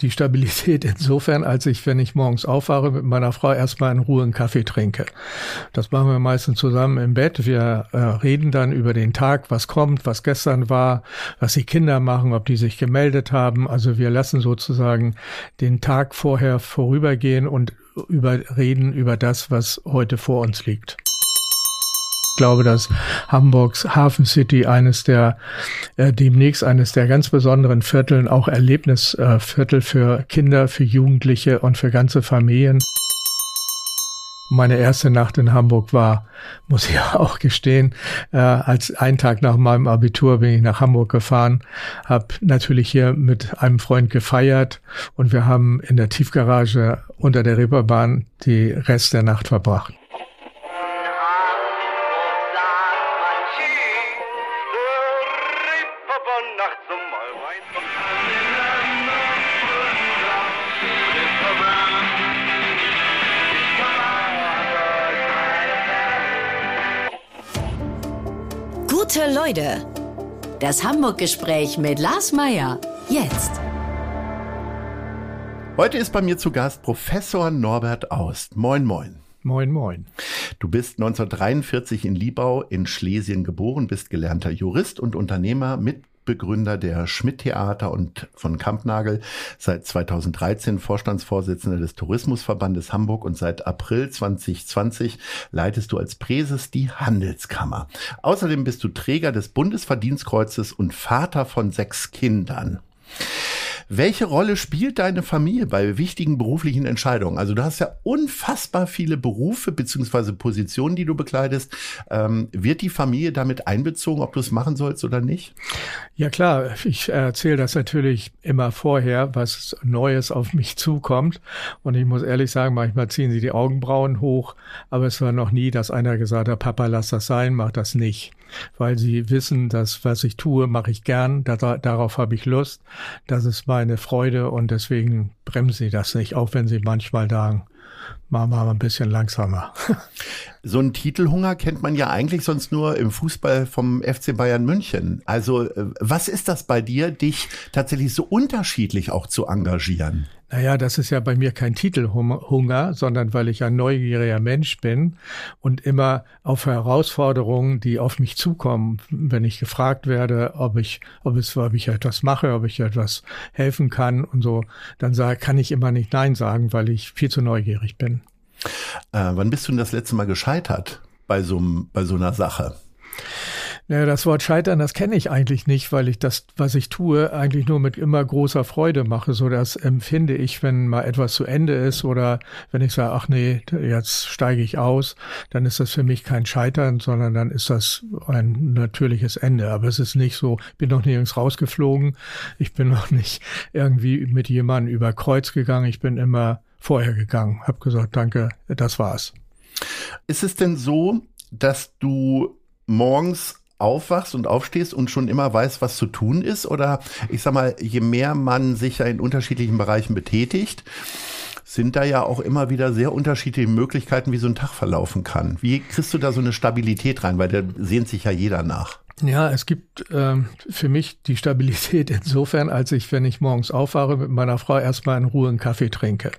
die Stabilität insofern, als ich, wenn ich morgens aufwache, mit meiner Frau erstmal in Ruhe einen Kaffee trinke. Das machen wir meistens zusammen im Bett. Wir äh, reden dann über den Tag, was kommt, was gestern war, was die Kinder machen, ob die sich gemeldet haben. Also wir lassen sozusagen den Tag vorher vorübergehen und über, reden über das, was heute vor uns liegt. Ich glaube, dass Hamburgs Hafen City eines der äh, demnächst eines der ganz besonderen Vierteln, auch Erlebnisviertel äh, für Kinder, für Jugendliche und für ganze Familien. Meine erste Nacht in Hamburg war, muss ich auch gestehen, äh, als ein Tag nach meinem Abitur bin ich nach Hamburg gefahren, habe natürlich hier mit einem Freund gefeiert und wir haben in der Tiefgarage unter der Reeperbahn die Rest der Nacht verbracht. Leute. Das Hamburg-Gespräch mit Lars Meier. Jetzt. Heute ist bei mir zu Gast Professor Norbert Aust. Moin, moin. Moin, moin. Du bist 1943 in Liebau in Schlesien geboren, bist gelernter Jurist und Unternehmer mit Mitbegründer der Schmidt-Theater und von Kampnagel, seit 2013 Vorstandsvorsitzender des Tourismusverbandes Hamburg und seit April 2020 leitest du als Präses die Handelskammer. Außerdem bist du Träger des Bundesverdienstkreuzes und Vater von sechs Kindern. Welche Rolle spielt deine Familie bei wichtigen beruflichen Entscheidungen? Also du hast ja unfassbar viele Berufe beziehungsweise Positionen, die du bekleidest. Ähm, wird die Familie damit einbezogen, ob du es machen sollst oder nicht? Ja klar, ich erzähle das natürlich immer vorher, was Neues auf mich zukommt. Und ich muss ehrlich sagen, manchmal ziehen sie die Augenbrauen hoch, aber es war noch nie, dass einer gesagt hat, Papa, lass das sein, mach das nicht weil sie wissen, dass was ich tue, mache ich gern, da, darauf habe ich Lust, das ist meine Freude und deswegen bremsen sie das nicht, auch wenn sie manchmal sagen, machen wir mal ein bisschen langsamer. So ein Titelhunger kennt man ja eigentlich sonst nur im Fußball vom FC Bayern München. Also äh, was ist das bei dir, dich tatsächlich so unterschiedlich auch zu engagieren? Naja, das ist ja bei mir kein Titelhunger, sondern weil ich ein neugieriger Mensch bin und immer auf Herausforderungen, die auf mich zukommen, wenn ich gefragt werde, ob ich, ob es, ob ich etwas mache, ob ich etwas helfen kann und so, dann sage, kann ich immer nicht Nein sagen, weil ich viel zu neugierig bin. Äh, wann bist du denn das letzte Mal gescheitert bei so, bei so einer Sache? Naja, das Wort Scheitern, das kenne ich eigentlich nicht, weil ich das, was ich tue, eigentlich nur mit immer großer Freude mache. So das empfinde ich, wenn mal etwas zu Ende ist oder wenn ich sage, ach nee, jetzt steige ich aus, dann ist das für mich kein Scheitern, sondern dann ist das ein natürliches Ende. Aber es ist nicht so, bin noch nirgends rausgeflogen, ich bin noch nicht irgendwie mit jemandem über Kreuz gegangen, ich bin immer vorher gegangen, habe gesagt, danke, das war's. Ist es denn so, dass du morgens aufwachst und aufstehst und schon immer weißt, was zu tun ist? Oder ich sag mal, je mehr man sich ja in unterschiedlichen Bereichen betätigt, sind da ja auch immer wieder sehr unterschiedliche Möglichkeiten, wie so ein Tag verlaufen kann. Wie kriegst du da so eine Stabilität rein? Weil da sehnt sich ja jeder nach. Ja, es gibt ähm, für mich die Stabilität insofern, als ich, wenn ich morgens aufwache, mit meiner Frau erstmal in Ruhe einen Kaffee trinke.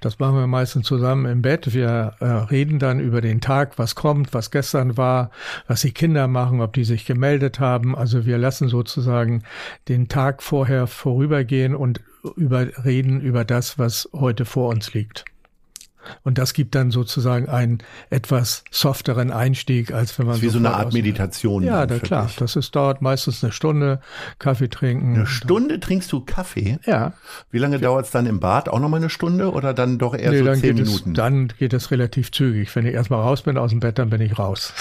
Das machen wir meistens zusammen im Bett. Wir äh, reden dann über den Tag, was kommt, was gestern war, was die Kinder machen, ob die sich gemeldet haben. Also wir lassen sozusagen den Tag vorher vorübergehen und über, reden über das, was heute vor uns liegt. Und das gibt dann sozusagen einen etwas softeren Einstieg, als wenn man. Das ist wie so eine Art Meditation. Ja, da, klar. Das ist, dauert meistens eine Stunde, Kaffee trinken. Eine Stunde trinkst du Kaffee? Ja. Wie lange dauert es dann im Bad? Auch nochmal eine Stunde oder dann doch eher nee, so zehn Minuten? Es, dann geht es relativ zügig. Wenn ich erstmal raus bin aus dem Bett, dann bin ich raus.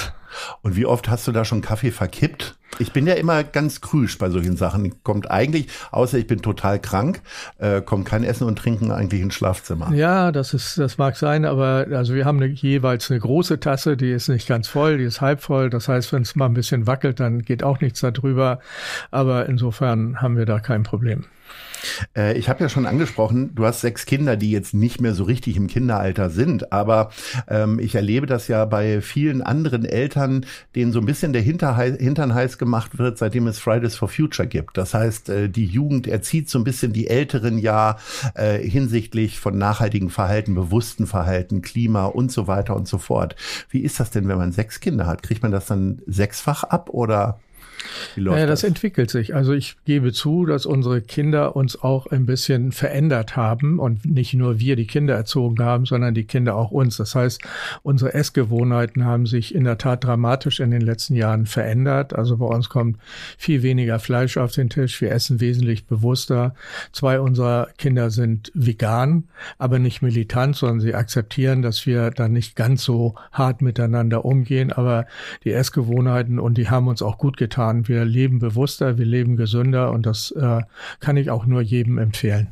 Und wie oft hast du da schon Kaffee verkippt? Ich bin ja immer ganz krüsch bei solchen Sachen. Kommt eigentlich, außer ich bin total krank, äh, kommt kein Essen und Trinken eigentlich ins Schlafzimmer. Ja, das ist, das mag sein, aber also wir haben eine, jeweils eine große Tasse, die ist nicht ganz voll, die ist halb voll. Das heißt, wenn es mal ein bisschen wackelt, dann geht auch nichts darüber. Aber insofern haben wir da kein Problem. Äh, ich habe ja schon angesprochen, du hast sechs Kinder, die jetzt nicht mehr so richtig im Kinderalter sind, aber ähm, ich erlebe das ja bei vielen anderen Eltern, denen so ein bisschen der Hintern heiß gemacht wird, seitdem es Fridays for Future gibt. Das heißt, äh, die Jugend erzieht so ein bisschen die Älteren ja äh, hinsichtlich von nachhaltigen Verhalten, bewussten Verhalten, Klima und so weiter und so fort. Wie ist das denn, wenn man sechs Kinder hat? Kriegt man das dann sechsfach ab oder wie läuft naja, das? das entwickelt sich. Also ich gebe zu, dass unsere Kinder uns auch ein bisschen verändert haben und nicht nur wir die Kinder erzogen haben, sondern die Kinder auch uns. Das heißt, unsere Essgewohnheiten haben sich in der Tat dramatisch in den letzten Jahren verändert. Also bei uns kommt viel weniger Fleisch auf den Tisch. Wir essen wesentlich bewusster. Zwei unserer Kinder sind vegan, aber nicht militant, sondern sie akzeptieren, dass wir dann nicht ganz so hart miteinander umgehen. Aber die Essgewohnheiten und die haben uns auch gut getan getan. Wir leben bewusster, wir leben gesünder und das äh, kann ich auch nur jedem empfehlen.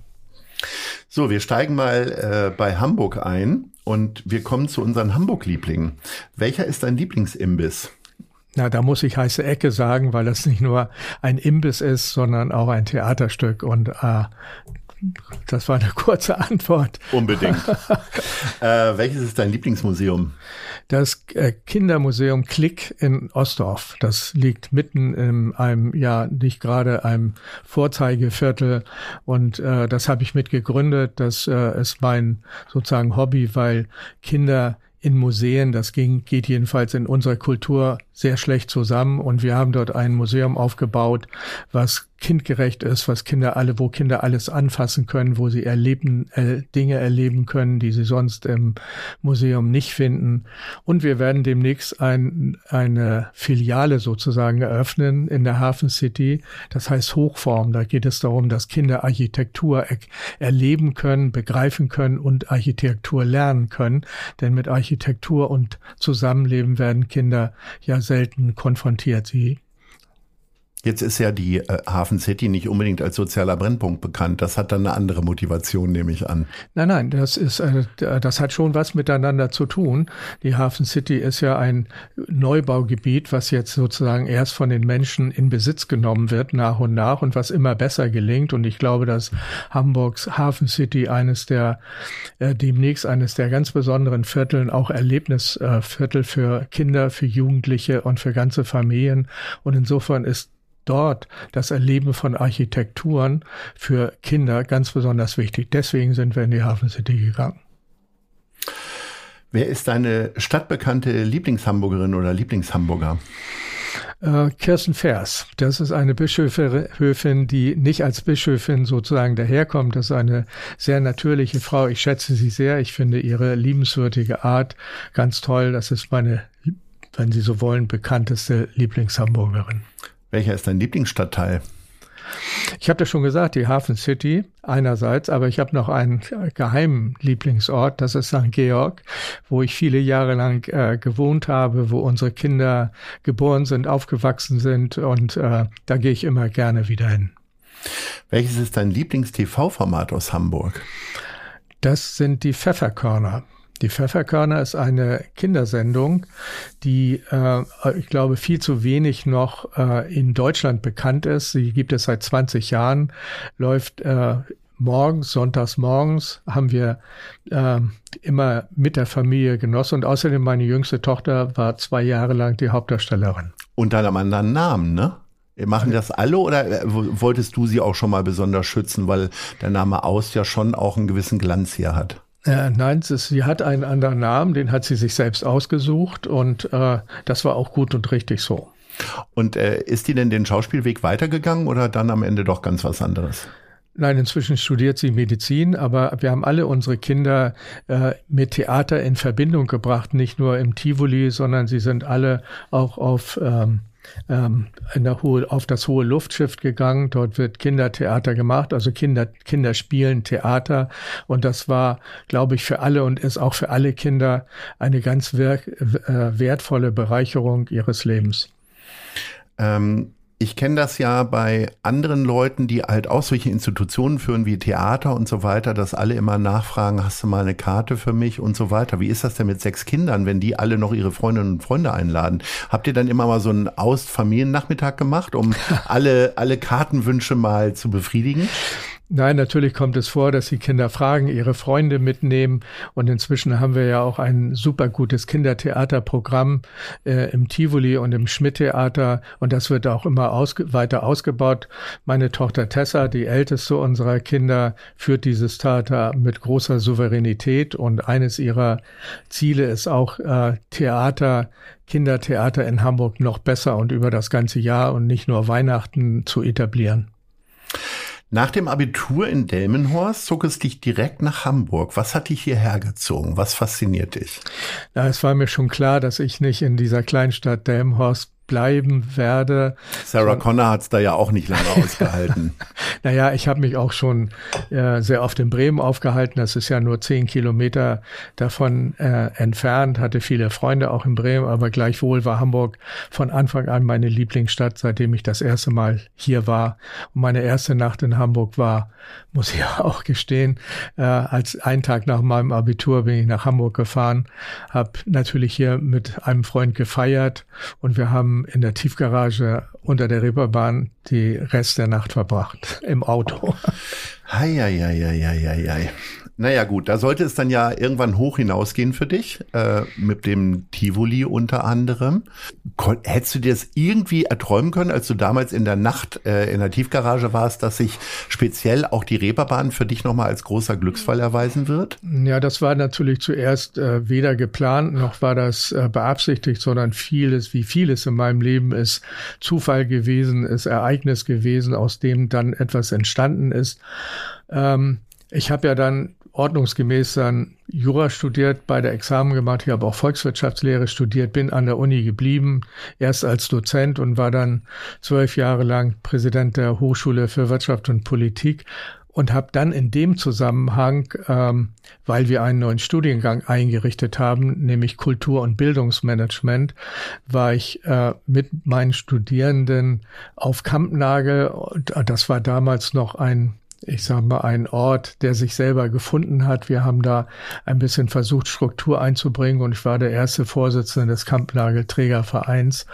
So, wir steigen mal äh, bei Hamburg ein und wir kommen zu unseren Hamburg-Lieblingen. Welcher ist dein Lieblingsimbiss? Na, da muss ich heiße Ecke sagen, weil das nicht nur ein Imbiss ist, sondern auch ein Theaterstück und äh, das war eine kurze Antwort. Unbedingt. äh, welches ist dein Lieblingsmuseum? Das äh, Kindermuseum Klick in Ostdorf. Das liegt mitten in einem, ja, nicht gerade einem Vorzeigeviertel. Und äh, das habe ich mitgegründet. Das äh, ist mein sozusagen Hobby, weil Kinder in Museen, das ging, geht jedenfalls in unserer Kultur sehr schlecht zusammen und wir haben dort ein Museum aufgebaut, was kindgerecht ist, was Kinder alle, wo Kinder alles anfassen können, wo sie erleben, äh, Dinge erleben können, die sie sonst im Museum nicht finden. Und wir werden demnächst ein, eine Filiale sozusagen eröffnen in der Hafen City. Das heißt Hochform. Da geht es darum, dass Kinder Architektur er erleben können, begreifen können und Architektur lernen können. Denn mit Architektur und Zusammenleben werden Kinder ja selten konfrontiert. Sie Jetzt ist ja die äh, Hafen City nicht unbedingt als sozialer Brennpunkt bekannt. Das hat dann eine andere Motivation, nehme ich an. Nein, nein, das ist, äh, das hat schon was miteinander zu tun. Die Hafen City ist ja ein Neubaugebiet, was jetzt sozusagen erst von den Menschen in Besitz genommen wird, nach und nach, und was immer besser gelingt. Und ich glaube, dass Hamburgs Hafen City eines der, äh, demnächst eines der ganz besonderen Vierteln, auch Erlebnisviertel für Kinder, für Jugendliche und für ganze Familien. Und insofern ist dort das Erleben von Architekturen für Kinder ganz besonders wichtig. Deswegen sind wir in die Hafen City gegangen. Wer ist deine stadtbekannte Lieblingshamburgerin oder Lieblingshamburger? Äh, Kirsten Vers. Das ist eine Bischöfin, die nicht als Bischöfin sozusagen daherkommt. Das ist eine sehr natürliche Frau. Ich schätze sie sehr. Ich finde ihre liebenswürdige Art ganz toll. Das ist meine, wenn Sie so wollen, bekannteste Lieblingshamburgerin. Welcher ist dein Lieblingsstadtteil? Ich habe das schon gesagt, die Hafen City einerseits, aber ich habe noch einen geheimen Lieblingsort, das ist St. Georg, wo ich viele Jahre lang äh, gewohnt habe, wo unsere Kinder geboren sind, aufgewachsen sind und äh, da gehe ich immer gerne wieder hin. Welches ist dein Lieblings-TV-Format aus Hamburg? Das sind die Pfefferkörner. Die Pfefferkörner ist eine Kindersendung, die, äh, ich glaube, viel zu wenig noch äh, in Deutschland bekannt ist. Sie gibt es seit 20 Jahren, läuft äh, morgens, sonntags morgens, haben wir äh, immer mit der Familie genossen. Und außerdem meine jüngste Tochter war zwei Jahre lang die Hauptdarstellerin. Unter einem anderen Namen, ne? Machen das alle oder äh, wolltest du sie auch schon mal besonders schützen, weil der Name Aus ja schon auch einen gewissen Glanz hier hat? Äh, nein, ist, sie hat einen anderen Namen, den hat sie sich selbst ausgesucht und äh, das war auch gut und richtig so. Und äh, ist die denn den Schauspielweg weitergegangen oder dann am Ende doch ganz was anderes? Nein, inzwischen studiert sie Medizin, aber wir haben alle unsere Kinder äh, mit Theater in Verbindung gebracht, nicht nur im Tivoli, sondern sie sind alle auch auf ähm, ähm, in der hohe, auf das hohe Luftschiff gegangen. Dort wird Kindertheater gemacht, also Kinder, Kinder spielen Theater. Und das war, glaube ich, für alle und ist auch für alle Kinder eine ganz wer, äh, wertvolle Bereicherung ihres Lebens. Ähm ich kenne das ja bei anderen Leuten, die halt auch solche Institutionen führen wie Theater und so weiter, dass alle immer nachfragen, hast du mal eine Karte für mich und so weiter. Wie ist das denn mit sechs Kindern, wenn die alle noch ihre Freundinnen und Freunde einladen? Habt ihr dann immer mal so einen Aus-Familiennachmittag gemacht, um alle, alle Kartenwünsche mal zu befriedigen? Nein, natürlich kommt es vor, dass die Kinder fragen, ihre Freunde mitnehmen. Und inzwischen haben wir ja auch ein super gutes Kindertheaterprogramm äh, im Tivoli und im Schmidt-Theater. Und das wird auch immer ausge weiter ausgebaut. Meine Tochter Tessa, die älteste unserer Kinder, führt dieses Theater mit großer Souveränität. Und eines ihrer Ziele ist auch äh, Theater, Kindertheater in Hamburg noch besser und über das ganze Jahr und nicht nur Weihnachten zu etablieren. Nach dem Abitur in Delmenhorst zog es dich direkt nach Hamburg. Was hat dich hierher gezogen? Was fasziniert dich? Ja, es war mir schon klar, dass ich nicht in dieser Kleinstadt Delmenhorst bleiben werde. Sarah Connor hat es da ja auch nicht lange ausgehalten. naja, ich habe mich auch schon äh, sehr oft in Bremen aufgehalten. Das ist ja nur zehn Kilometer davon äh, entfernt. Hatte viele Freunde auch in Bremen, aber gleichwohl war Hamburg von Anfang an meine Lieblingsstadt, seitdem ich das erste Mal hier war. Und meine erste Nacht in Hamburg war, muss ich auch gestehen, äh, als ein Tag nach meinem Abitur bin ich nach Hamburg gefahren, habe natürlich hier mit einem Freund gefeiert und wir haben in der Tiefgarage unter der Reeperbahn die Rest der Nacht verbracht im Auto. Hei, hei, hei, hei, hei. Naja gut, da sollte es dann ja irgendwann hoch hinausgehen für dich, äh, mit dem Tivoli unter anderem. Kon hättest du dir das irgendwie erträumen können, als du damals in der Nacht äh, in der Tiefgarage warst, dass sich speziell auch die Reeperbahn für dich nochmal als großer Glücksfall erweisen wird? Ja, das war natürlich zuerst äh, weder geplant noch war das äh, beabsichtigt, sondern vieles, wie vieles in meinem Leben ist Zufall gewesen, ist Ereignis gewesen, aus dem dann etwas entstanden ist. Ähm, ich habe ja dann ordnungsgemäß dann Jura studiert, bei der Examen gemacht, ich habe auch Volkswirtschaftslehre studiert, bin an der Uni geblieben, erst als Dozent und war dann zwölf Jahre lang Präsident der Hochschule für Wirtschaft und Politik und habe dann in dem Zusammenhang, ähm, weil wir einen neuen Studiengang eingerichtet haben, nämlich Kultur- und Bildungsmanagement, war ich äh, mit meinen Studierenden auf Kampnagel. Und das war damals noch ein ich sage mal, ein Ort, der sich selber gefunden hat. Wir haben da ein bisschen versucht, Struktur einzubringen und ich war der erste Vorsitzende des Kampnagelträgervereins.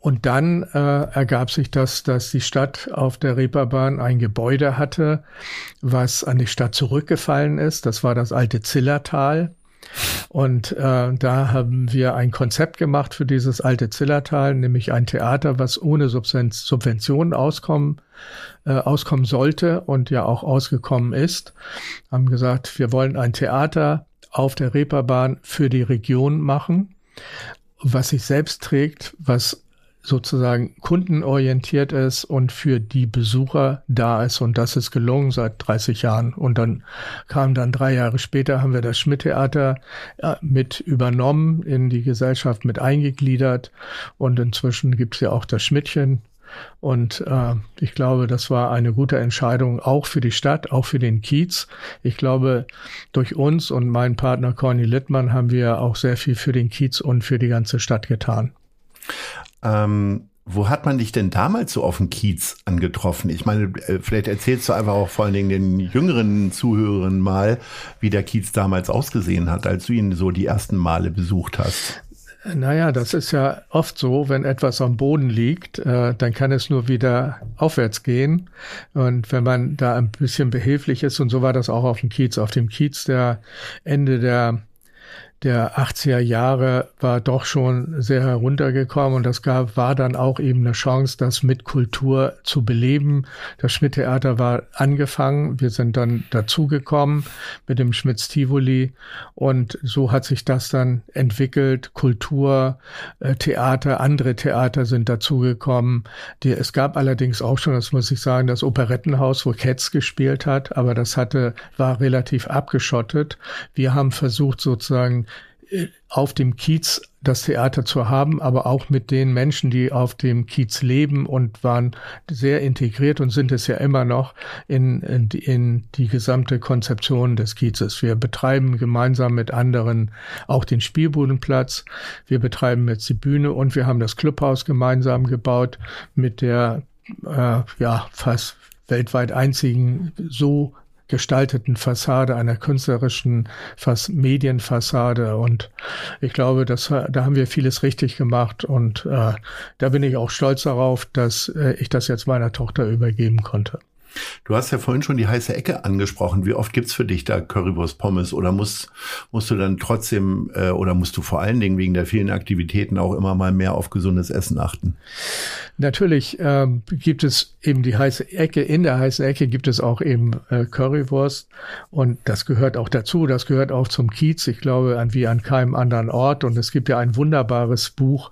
Und dann äh, ergab sich das, dass die Stadt auf der Reeperbahn ein Gebäude hatte, was an die Stadt zurückgefallen ist. Das war das alte Zillertal. Und äh, da haben wir ein Konzept gemacht für dieses alte Zillertal, nämlich ein Theater, was ohne Subventionen auskommen, äh, auskommen sollte und ja auch ausgekommen ist. Haben gesagt, wir wollen ein Theater auf der Reeperbahn für die Region machen, was sich selbst trägt, was sozusagen kundenorientiert ist und für die Besucher da ist. Und das ist gelungen seit 30 Jahren. Und dann kam dann drei Jahre später, haben wir das Schmidt-Theater äh, mit übernommen, in die Gesellschaft mit eingegliedert. Und inzwischen gibt's ja auch das Schmidtchen. Und äh, ich glaube, das war eine gute Entscheidung auch für die Stadt, auch für den Kiez. Ich glaube, durch uns und meinen Partner Corny Littmann haben wir auch sehr viel für den Kiez und für die ganze Stadt getan. Ähm, wo hat man dich denn damals so auf dem Kiez angetroffen? Ich meine, äh, vielleicht erzählst du einfach auch vor allen Dingen den jüngeren Zuhörern mal, wie der Kiez damals ausgesehen hat, als du ihn so die ersten Male besucht hast. Naja, das ist ja oft so, wenn etwas am Boden liegt, äh, dann kann es nur wieder aufwärts gehen. Und wenn man da ein bisschen behilflich ist, und so war das auch auf dem Kiez, auf dem Kiez der Ende der der 80er Jahre war doch schon sehr heruntergekommen und das gab, war dann auch eben eine Chance, das mit Kultur zu beleben. Das Schmidt-Theater war angefangen, wir sind dann dazugekommen mit dem Schmitz Tivoli und so hat sich das dann entwickelt. Kultur, äh, Theater, andere Theater sind dazugekommen. es gab allerdings auch schon, das muss ich sagen, das Operettenhaus, wo Ketz gespielt hat, aber das hatte, war relativ abgeschottet. Wir haben versucht sozusagen auf dem Kiez das Theater zu haben, aber auch mit den Menschen, die auf dem Kiez leben und waren sehr integriert und sind es ja immer noch in, in, in die gesamte Konzeption des Kiezes. Wir betreiben gemeinsam mit anderen auch den Spielbudenplatz. Wir betreiben jetzt die Bühne und wir haben das Clubhaus gemeinsam gebaut mit der äh, ja fast weltweit einzigen so gestalteten Fassade, einer künstlerischen Fass Medienfassade. Und ich glaube, dass, da haben wir vieles richtig gemacht. Und äh, da bin ich auch stolz darauf, dass äh, ich das jetzt meiner Tochter übergeben konnte. Du hast ja vorhin schon die heiße Ecke angesprochen. Wie oft gibt's für dich da Currywurst Pommes oder musst, musst du dann trotzdem äh, oder musst du vor allen Dingen wegen der vielen Aktivitäten auch immer mal mehr auf gesundes Essen achten? Natürlich ähm, gibt es eben die heiße Ecke. In der heißen Ecke gibt es auch eben äh, Currywurst und das gehört auch dazu. Das gehört auch zum Kiez. Ich glaube, an wie an keinem anderen Ort. Und es gibt ja ein wunderbares Buch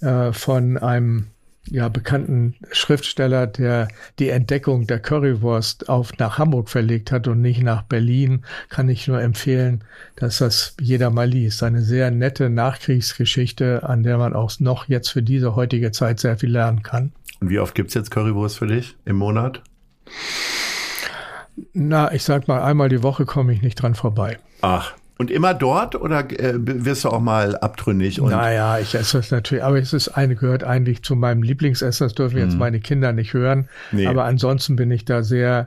äh, von einem ja, bekannten Schriftsteller, der die Entdeckung der Currywurst auf nach Hamburg verlegt hat und nicht nach Berlin, kann ich nur empfehlen, dass das jeder mal liest. Eine sehr nette Nachkriegsgeschichte, an der man auch noch jetzt für diese heutige Zeit sehr viel lernen kann. Und wie oft gibt's jetzt Currywurst für dich im Monat? Na, ich sag mal, einmal die Woche komme ich nicht dran vorbei. Ach, und immer dort oder äh, wirst du auch mal abtrünnig? Und naja, ich esse das natürlich, aber es ist eine, gehört eigentlich zu meinem Lieblingsessen, das dürfen jetzt mhm. meine Kinder nicht hören. Nee. Aber ansonsten bin ich da sehr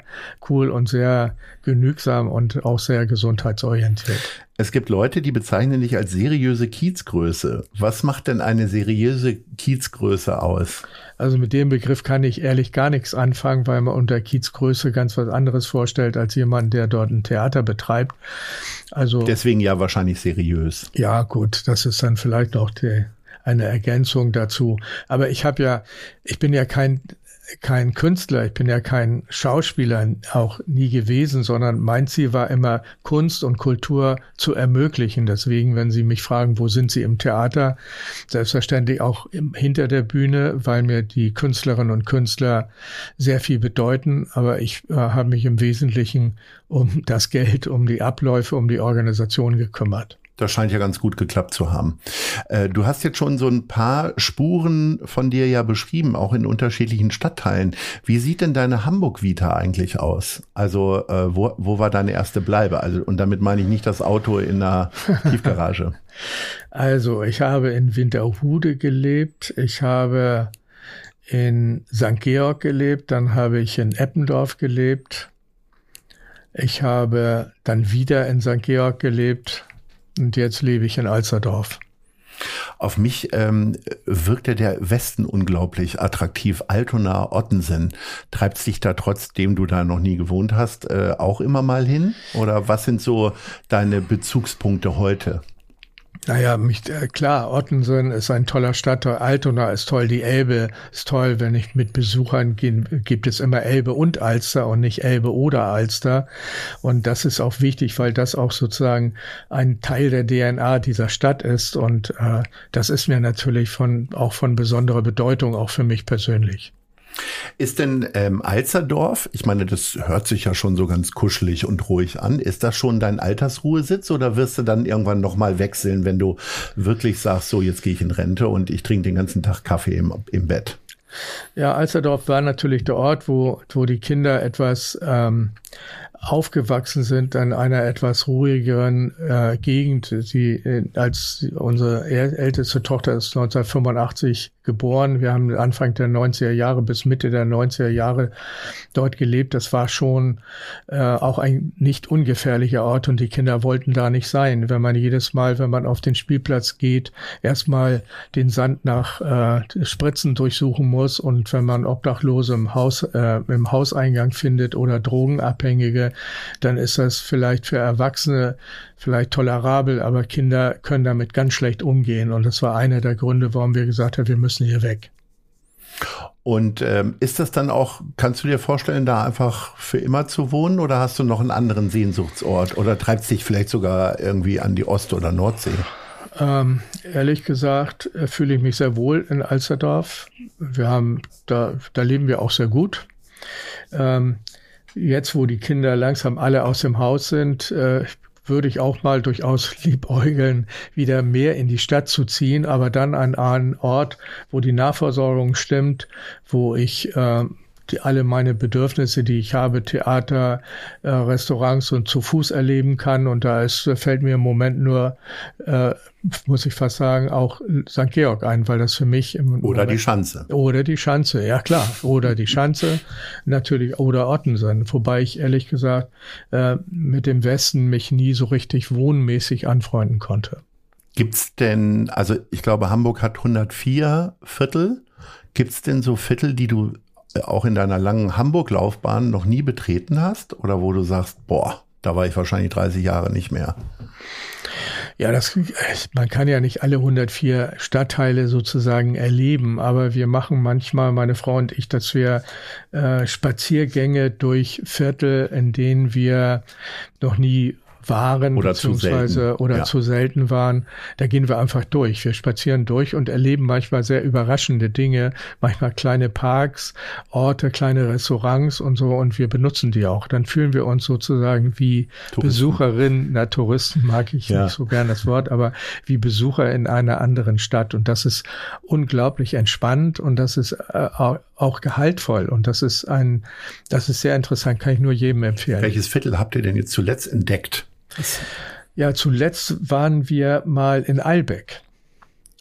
cool und sehr genügsam und auch sehr gesundheitsorientiert. Es gibt Leute, die bezeichnen dich als seriöse Kiezgröße. Was macht denn eine seriöse Kiezgröße aus? Also mit dem Begriff kann ich ehrlich gar nichts anfangen, weil man unter Kiezgröße ganz was anderes vorstellt als jemand, der dort ein Theater betreibt. Also deswegen ja wahrscheinlich seriös. Ja, gut, das ist dann vielleicht noch die, eine Ergänzung dazu. Aber ich habe ja, ich bin ja kein kein Künstler, ich bin ja kein Schauspieler auch nie gewesen, sondern mein Ziel war immer, Kunst und Kultur zu ermöglichen. Deswegen, wenn Sie mich fragen, wo sind Sie im Theater, selbstverständlich auch im, hinter der Bühne, weil mir die Künstlerinnen und Künstler sehr viel bedeuten. Aber ich äh, habe mich im Wesentlichen um das Geld, um die Abläufe, um die Organisation gekümmert. Das scheint ja ganz gut geklappt zu haben. Äh, du hast jetzt schon so ein paar Spuren von dir ja beschrieben, auch in unterschiedlichen Stadtteilen. Wie sieht denn deine Hamburg-Vita eigentlich aus? Also äh, wo, wo war deine erste Bleibe? Also und damit meine ich nicht das Auto in der Tiefgarage. also ich habe in Winterhude gelebt. Ich habe in St. Georg gelebt. Dann habe ich in Eppendorf gelebt. Ich habe dann wieder in St. Georg gelebt und jetzt lebe ich in Alsterdorf. Auf mich ähm, wirkte der Westen unglaublich attraktiv. Altona, Ottensen. Treibt sich da trotzdem du da noch nie gewohnt hast, äh, auch immer mal hin? Oder was sind so deine Bezugspunkte heute? Naja, mich, äh, klar, Ottensen ist ein toller Stadtteil, Altona ist toll, die Elbe ist toll. Wenn ich mit Besuchern gehe, gibt es immer Elbe und Alster und nicht Elbe oder Alster. Und das ist auch wichtig, weil das auch sozusagen ein Teil der DNA dieser Stadt ist. Und äh, das ist mir natürlich von, auch von besonderer Bedeutung, auch für mich persönlich. Ist denn ähm, Alzerdorf, ich meine, das hört sich ja schon so ganz kuschelig und ruhig an, ist das schon dein Altersruhesitz oder wirst du dann irgendwann nochmal wechseln, wenn du wirklich sagst, so jetzt gehe ich in Rente und ich trinke den ganzen Tag Kaffee im, im Bett? Ja, Alzerdorf war natürlich der Ort, wo, wo die Kinder etwas ähm, aufgewachsen sind an einer etwas ruhigeren äh, Gegend. Sie, äh, als unsere älteste Tochter ist 1985 geboren. Wir haben Anfang der 90er Jahre bis Mitte der 90er Jahre dort gelebt. Das war schon äh, auch ein nicht ungefährlicher Ort und die Kinder wollten da nicht sein. Wenn man jedes Mal, wenn man auf den Spielplatz geht, erstmal den Sand nach äh, Spritzen durchsuchen muss und wenn man Obdachlose im Haus, äh, im Hauseingang findet oder Drogenabhängige, dann ist das vielleicht für Erwachsene vielleicht tolerabel, aber Kinder können damit ganz schlecht umgehen. Und das war einer der Gründe, warum wir gesagt haben, wir müssen hier weg. Und ähm, ist das dann auch, kannst du dir vorstellen, da einfach für immer zu wohnen oder hast du noch einen anderen Sehnsuchtsort oder treibt es dich vielleicht sogar irgendwie an die Ost- oder Nordsee? Ähm, ehrlich gesagt äh, fühle ich mich sehr wohl in Alsterdorf. Wir haben, da, da leben wir auch sehr gut. Ähm, jetzt, wo die Kinder langsam alle aus dem Haus sind, äh, würde ich auch mal durchaus liebäugeln, wieder mehr in die Stadt zu ziehen, aber dann an einen Ort, wo die Nahversorgung stimmt, wo ich äh, die, alle meine Bedürfnisse, die ich habe, Theater, äh, Restaurants und zu Fuß erleben kann. Und da ist, fällt mir im Moment nur, äh, muss ich fast sagen, auch St. Georg ein, weil das für mich im Oder Moment, die Schanze. Oder die Schanze, ja klar. Oder die Schanze, natürlich, oder Ottensen. Wobei ich ehrlich gesagt äh, mit dem Westen mich nie so richtig wohnmäßig anfreunden konnte. Gibt's denn, also ich glaube, Hamburg hat 104 Viertel. Gibt's denn so Viertel, die du auch in deiner langen Hamburg-Laufbahn noch nie betreten hast oder wo du sagst, boah, da war ich wahrscheinlich 30 Jahre nicht mehr? Ja, das, man kann ja nicht alle 104 Stadtteile sozusagen erleben, aber wir machen manchmal, meine Frau und ich, dass wir äh, Spaziergänge durch Viertel, in denen wir noch nie waren oder beziehungsweise zu oder ja. zu selten waren, da gehen wir einfach durch. Wir spazieren durch und erleben manchmal sehr überraschende Dinge, manchmal kleine Parks, Orte, kleine Restaurants und so und wir benutzen die auch. Dann fühlen wir uns sozusagen wie Touristen. Besucherin, na Touristen mag ich ja. nicht so gern das Wort, aber wie Besucher in einer anderen Stadt und das ist unglaublich entspannt und das ist äh, auch gehaltvoll und das ist ein, das ist sehr interessant, kann ich nur jedem empfehlen. Welches Viertel habt ihr denn jetzt zuletzt entdeckt? Ja, zuletzt waren wir mal in Eilbeck.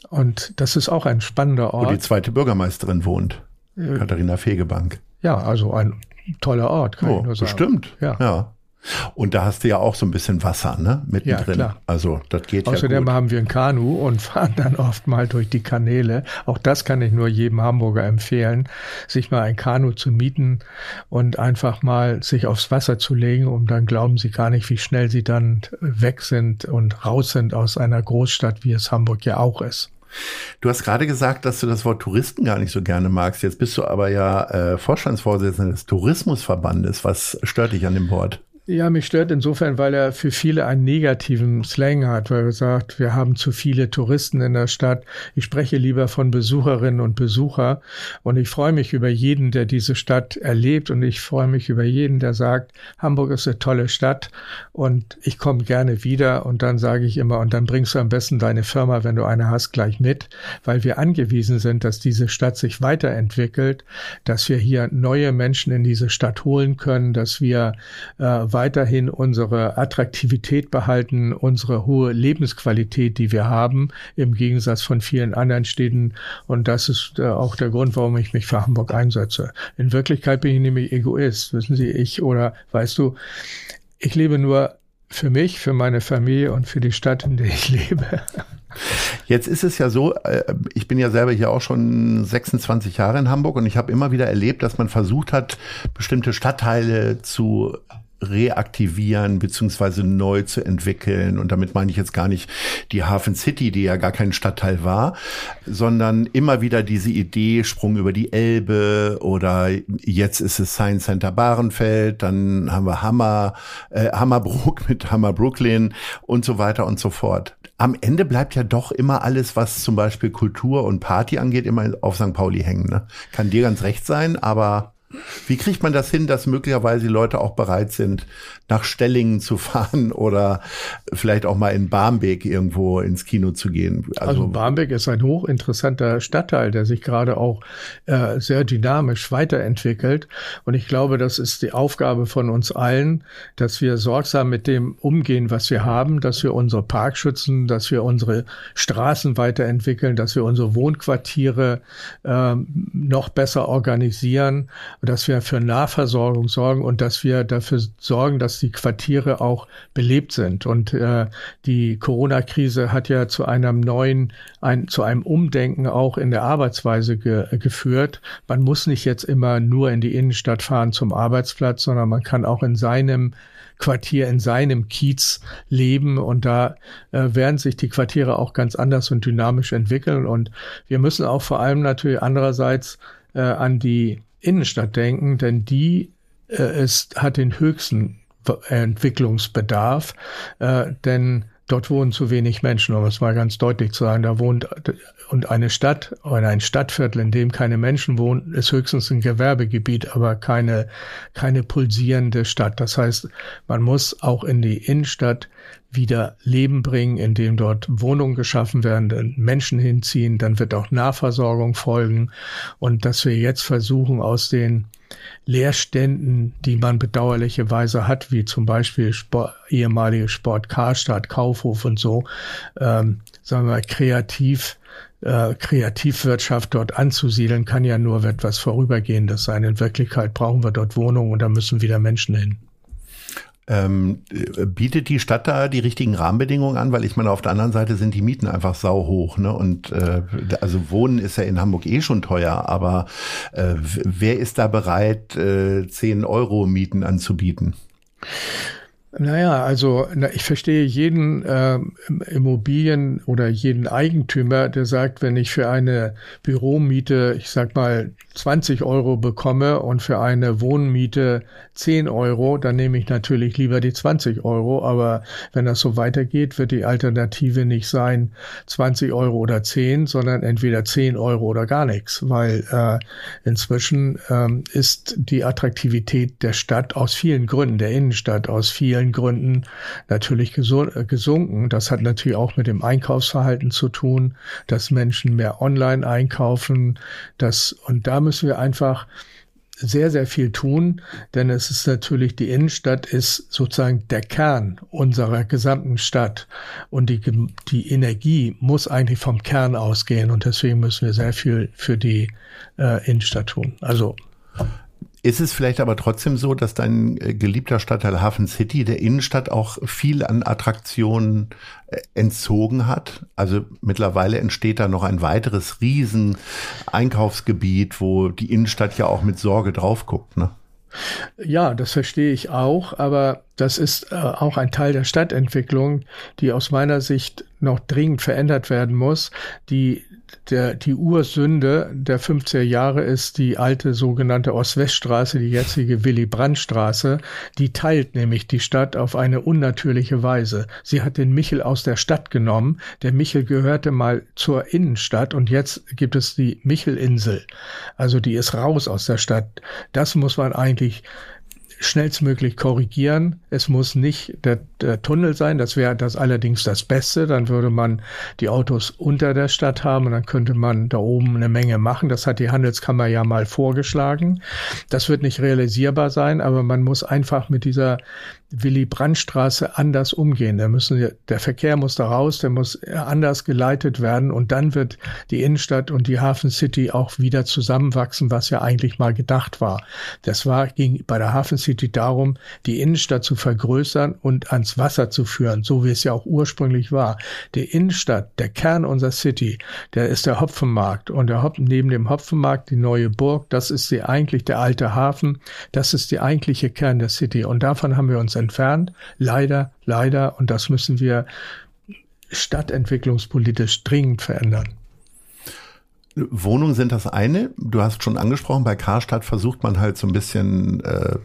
Und das ist auch ein spannender Ort. Wo die zweite Bürgermeisterin wohnt, äh, Katharina Fegebank. Ja, also ein toller Ort, kann oh, ich nur sagen. Bestimmt, ja. ja. Und da hast du ja auch so ein bisschen Wasser, ne? Mittendrin. Ja, klar. Also das geht Außerdem ja gut. haben wir ein Kanu und fahren dann oft mal durch die Kanäle. Auch das kann ich nur jedem Hamburger empfehlen, sich mal ein Kanu zu mieten und einfach mal sich aufs Wasser zu legen, um dann glauben sie gar nicht, wie schnell sie dann weg sind und raus sind aus einer Großstadt, wie es Hamburg ja auch ist. Du hast gerade gesagt, dass du das Wort Touristen gar nicht so gerne magst. Jetzt bist du aber ja äh, Vorstandsvorsitzender des Tourismusverbandes. Was stört dich an dem Wort? Ja, mich stört insofern, weil er für viele einen negativen Slang hat, weil er sagt, wir haben zu viele Touristen in der Stadt. Ich spreche lieber von Besucherinnen und Besucher. Und ich freue mich über jeden, der diese Stadt erlebt. Und ich freue mich über jeden, der sagt, Hamburg ist eine tolle Stadt und ich komme gerne wieder. Und dann sage ich immer, und dann bringst du am besten deine Firma, wenn du eine hast, gleich mit, weil wir angewiesen sind, dass diese Stadt sich weiterentwickelt, dass wir hier neue Menschen in diese Stadt holen können, dass wir äh, weiterhin unsere Attraktivität behalten, unsere hohe Lebensqualität, die wir haben, im Gegensatz von vielen anderen Städten. Und das ist äh, auch der Grund, warum ich mich für Hamburg einsetze. In Wirklichkeit bin ich nämlich Egoist, wissen Sie, ich oder weißt du, ich lebe nur für mich, für meine Familie und für die Stadt, in der ich lebe. Jetzt ist es ja so, äh, ich bin ja selber hier auch schon 26 Jahre in Hamburg und ich habe immer wieder erlebt, dass man versucht hat, bestimmte Stadtteile zu reaktivieren beziehungsweise neu zu entwickeln. Und damit meine ich jetzt gar nicht die Hafen City, die ja gar kein Stadtteil war, sondern immer wieder diese Idee, Sprung über die Elbe oder jetzt ist es Science Center Bahrenfeld, dann haben wir Hammer, äh, Hammerbrook mit Hammer Brooklyn und so weiter und so fort. Am Ende bleibt ja doch immer alles, was zum Beispiel Kultur und Party angeht, immer auf St. Pauli hängen. Ne? Kann dir ganz recht sein, aber wie kriegt man das hin, dass möglicherweise die Leute auch bereit sind, nach Stellingen zu fahren oder vielleicht auch mal in Barmbek irgendwo ins Kino zu gehen? Also, also Barmbek ist ein hochinteressanter Stadtteil, der sich gerade auch äh, sehr dynamisch weiterentwickelt. Und ich glaube, das ist die Aufgabe von uns allen, dass wir sorgsam mit dem umgehen, was wir haben, dass wir unsere Parks schützen, dass wir unsere Straßen weiterentwickeln, dass wir unsere Wohnquartiere äh, noch besser organisieren dass wir für Nahversorgung sorgen und dass wir dafür sorgen, dass die Quartiere auch belebt sind. Und äh, die Corona-Krise hat ja zu einem neuen, ein, zu einem Umdenken auch in der Arbeitsweise ge geführt. Man muss nicht jetzt immer nur in die Innenstadt fahren zum Arbeitsplatz, sondern man kann auch in seinem Quartier in seinem Kiez leben und da äh, werden sich die Quartiere auch ganz anders und dynamisch entwickeln und wir müssen auch vor allem natürlich andererseits äh, an die Innenstadt denken, denn die äh, ist, hat den höchsten Entwicklungsbedarf, äh, denn dort wohnen zu wenig Menschen, um es mal ganz deutlich zu sagen. Da wohnt und eine Stadt oder ein Stadtviertel, in dem keine Menschen wohnen, ist höchstens ein Gewerbegebiet, aber keine, keine pulsierende Stadt. Das heißt, man muss auch in die Innenstadt wieder Leben bringen, indem dort Wohnungen geschaffen werden, Menschen hinziehen, dann wird auch Nahversorgung folgen und dass wir jetzt versuchen, aus den Leerständen, die man bedauerlicherweise hat, wie zum Beispiel Sport, ehemalige Sport Karstadt, Kaufhof und so, ähm, sagen wir mal, kreativ äh, Kreativwirtschaft dort anzusiedeln, kann ja nur etwas Vorübergehendes sein. In Wirklichkeit brauchen wir dort Wohnungen und da müssen wieder Menschen hin. Ähm, bietet die Stadt da die richtigen Rahmenbedingungen an? Weil ich meine, auf der anderen Seite sind die Mieten einfach sau hoch. Ne? Und äh, also Wohnen ist ja in Hamburg eh schon teuer, aber äh, wer ist da bereit, äh, 10 Euro Mieten anzubieten? Naja, also na, ich verstehe jeden äh, Immobilien oder jeden Eigentümer, der sagt, wenn ich für eine Büromiete, ich sag mal, 20 Euro bekomme und für eine Wohnmiete 10 Euro, dann nehme ich natürlich lieber die 20 Euro. Aber wenn das so weitergeht, wird die Alternative nicht sein 20 Euro oder 10, sondern entweder 10 Euro oder gar nichts, weil äh, inzwischen ähm, ist die Attraktivität der Stadt aus vielen Gründen, der Innenstadt aus vielen vielen Gründen natürlich äh, gesunken. Das hat natürlich auch mit dem Einkaufsverhalten zu tun, dass Menschen mehr online einkaufen. Das, und da müssen wir einfach sehr, sehr viel tun, denn es ist natürlich, die Innenstadt ist sozusagen der Kern unserer gesamten Stadt und die, die Energie muss eigentlich vom Kern ausgehen und deswegen müssen wir sehr viel für die äh, Innenstadt tun. Also ist es vielleicht aber trotzdem so, dass dein äh, geliebter Stadtteil Hafen City der Innenstadt auch viel an Attraktionen äh, entzogen hat? Also mittlerweile entsteht da noch ein weiteres riesen Einkaufsgebiet, wo die Innenstadt ja auch mit Sorge drauf guckt, ne? Ja, das verstehe ich auch, aber das ist äh, auch ein Teil der Stadtentwicklung, die aus meiner Sicht noch dringend verändert werden muss. Die der, die Ursünde der 50er Jahre ist die alte sogenannte Ost-West-Straße, die jetzige Willy-Brandt-Straße. Die teilt nämlich die Stadt auf eine unnatürliche Weise. Sie hat den Michel aus der Stadt genommen. Der Michel gehörte mal zur Innenstadt und jetzt gibt es die Michelinsel. Also die ist raus aus der Stadt. Das muss man eigentlich schnellstmöglich korrigieren. Es muss nicht der, der Tunnel sein, das wäre das allerdings das Beste. Dann würde man die Autos unter der Stadt haben und dann könnte man da oben eine Menge machen. Das hat die Handelskammer ja mal vorgeschlagen. Das wird nicht realisierbar sein, aber man muss einfach mit dieser Willy-Brandt-Straße anders umgehen. Da müssen, der Verkehr muss da raus, der muss anders geleitet werden und dann wird die Innenstadt und die Hafen City auch wieder zusammenwachsen, was ja eigentlich mal gedacht war. Das war, ging bei der Hafen City darum, die Innenstadt zu vergrößern und ans Wasser zu führen, so wie es ja auch ursprünglich war. Die Innenstadt, der Kern unserer City, der ist der Hopfenmarkt und der Hop neben dem Hopfenmarkt die neue Burg, das ist die eigentlich der alte Hafen, das ist die eigentliche Kern der City und davon haben wir uns entfernt. Leider, leider. Und das müssen wir stadtentwicklungspolitisch dringend verändern. Wohnungen sind das eine. Du hast schon angesprochen, bei Karstadt versucht man halt so ein bisschen äh,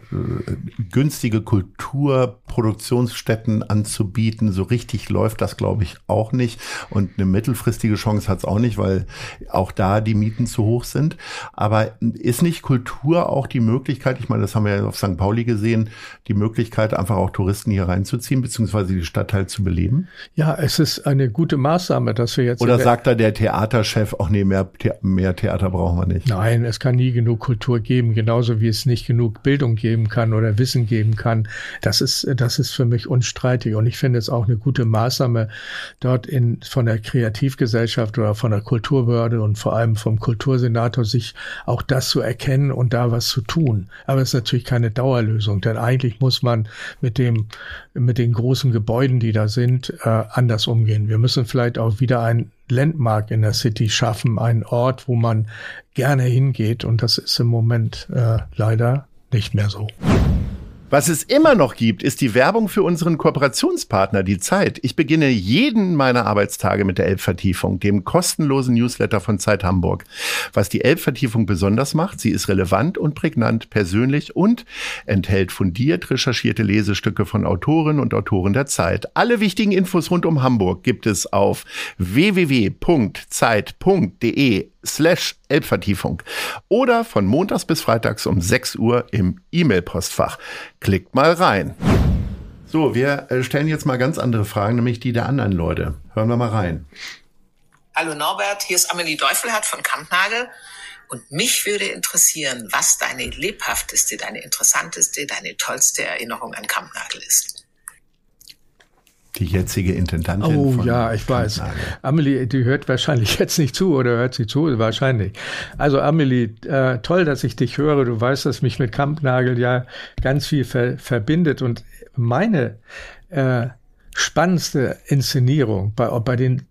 günstige Kulturproduktionsstätten anzubieten. So richtig läuft das, glaube ich, auch nicht. Und eine mittelfristige Chance hat es auch nicht, weil auch da die Mieten zu hoch sind. Aber ist nicht Kultur auch die Möglichkeit, ich meine, das haben wir ja auf St. Pauli gesehen, die Möglichkeit, einfach auch Touristen hier reinzuziehen, beziehungsweise die Stadt halt zu beleben? Ja, es ist eine gute Maßnahme, dass wir jetzt. Oder sagt da der Theaterchef auch, nee, mehr Mehr Theater brauchen wir nicht. Nein, es kann nie genug Kultur geben, genauso wie es nicht genug Bildung geben kann oder Wissen geben kann. Das ist, das ist für mich unstreitig. Und ich finde es auch eine gute Maßnahme, dort in, von der Kreativgesellschaft oder von der Kulturbehörde und vor allem vom Kultursenator sich auch das zu erkennen und da was zu tun. Aber es ist natürlich keine Dauerlösung, denn eigentlich muss man mit dem, mit den großen Gebäuden, die da sind, äh, anders umgehen. Wir müssen vielleicht auch wieder ein Landmark in der City schaffen, einen Ort, wo man gerne hingeht. Und das ist im Moment äh, leider nicht mehr so. Was es immer noch gibt, ist die Werbung für unseren Kooperationspartner, die Zeit. Ich beginne jeden meiner Arbeitstage mit der Elbvertiefung, dem kostenlosen Newsletter von Zeit Hamburg. Was die Elbvertiefung besonders macht, sie ist relevant und prägnant, persönlich und enthält fundiert recherchierte Lesestücke von Autorinnen und Autoren der Zeit. Alle wichtigen Infos rund um Hamburg gibt es auf www.zeit.de slash Elbvertiefung oder von montags bis freitags um 6 Uhr im E-Mail-Postfach. Klickt mal rein. So, wir äh, stellen jetzt mal ganz andere Fragen, nämlich die der anderen Leute. Hören wir mal rein. Hallo Norbert, hier ist Amelie Deufelhardt von Kampnagel. Und mich würde interessieren, was deine lebhafteste, deine interessanteste, deine tollste Erinnerung an Kampnagel ist die jetzige Intendantin. Oh ja, ich weiß. Amelie, die hört wahrscheinlich jetzt nicht zu oder hört sie zu? Wahrscheinlich. Also Amelie, äh, toll, dass ich dich höre. Du weißt, dass mich mit Kampnagel ja ganz viel ver verbindet. Und meine äh, spannendste Inszenierung bei, bei den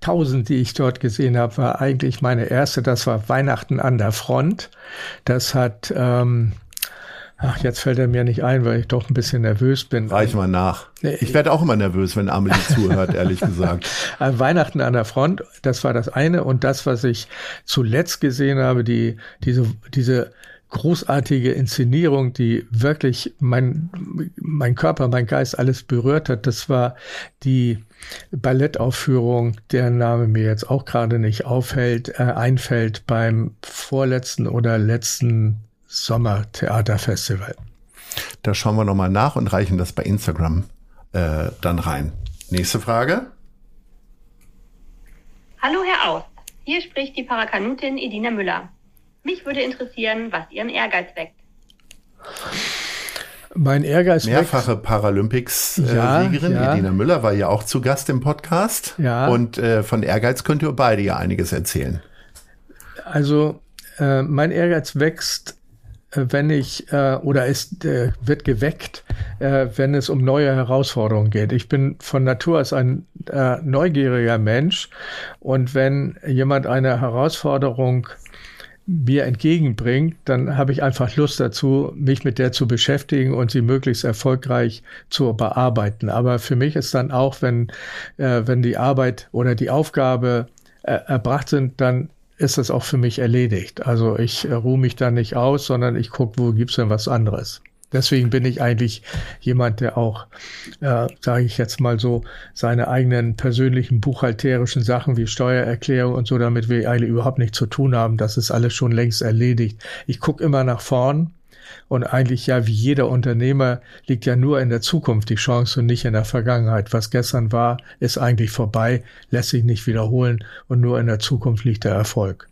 tausend, die ich dort gesehen habe, war eigentlich meine erste. Das war Weihnachten an der Front. Das hat ähm, Ach, jetzt fällt er mir nicht ein, weil ich doch ein bisschen nervös bin. Reich mal nach. Ich werde auch immer nervös, wenn Amelie zuhört, ehrlich gesagt. Weihnachten an der Front, das war das eine. Und das, was ich zuletzt gesehen habe, die, diese, diese großartige Inszenierung, die wirklich mein, mein Körper, mein Geist alles berührt hat, das war die Ballettaufführung, deren Name mir jetzt auch gerade nicht aufhält, äh, einfällt beim vorletzten oder letzten Sommertheaterfestival. Da schauen wir nochmal nach und reichen das bei Instagram äh, dann rein. Nächste Frage. Hallo Herr Aus, hier spricht die Parakanutin Edina Müller. Mich würde interessieren, was Ihren Ehrgeiz weckt. Mein Ehrgeiz Mehrfache Paralympics-Siegerin ja, ja. Edina Müller war ja auch zu Gast im Podcast. Ja. Und äh, von Ehrgeiz könnt ihr beide ja einiges erzählen. Also äh, mein Ehrgeiz wächst wenn ich äh, oder es äh, wird geweckt, äh, wenn es um neue Herausforderungen geht. Ich bin von Natur aus ein äh, neugieriger Mensch und wenn jemand eine Herausforderung mir entgegenbringt, dann habe ich einfach Lust dazu, mich mit der zu beschäftigen und sie möglichst erfolgreich zu bearbeiten. Aber für mich ist dann auch, wenn, äh, wenn die Arbeit oder die Aufgabe äh, erbracht sind, dann ist das auch für mich erledigt. Also ich äh, ruhe mich da nicht aus, sondern ich gucke, wo gibt's denn was anderes. Deswegen bin ich eigentlich jemand, der auch, äh, sage ich jetzt mal so, seine eigenen persönlichen buchhalterischen Sachen wie Steuererklärung und so, damit wir eigentlich überhaupt nichts zu tun haben. Das ist alles schon längst erledigt. Ich gucke immer nach vorn und eigentlich ja, wie jeder Unternehmer, liegt ja nur in der Zukunft die Chance und nicht in der Vergangenheit. Was gestern war, ist eigentlich vorbei, lässt sich nicht wiederholen und nur in der Zukunft liegt der Erfolg.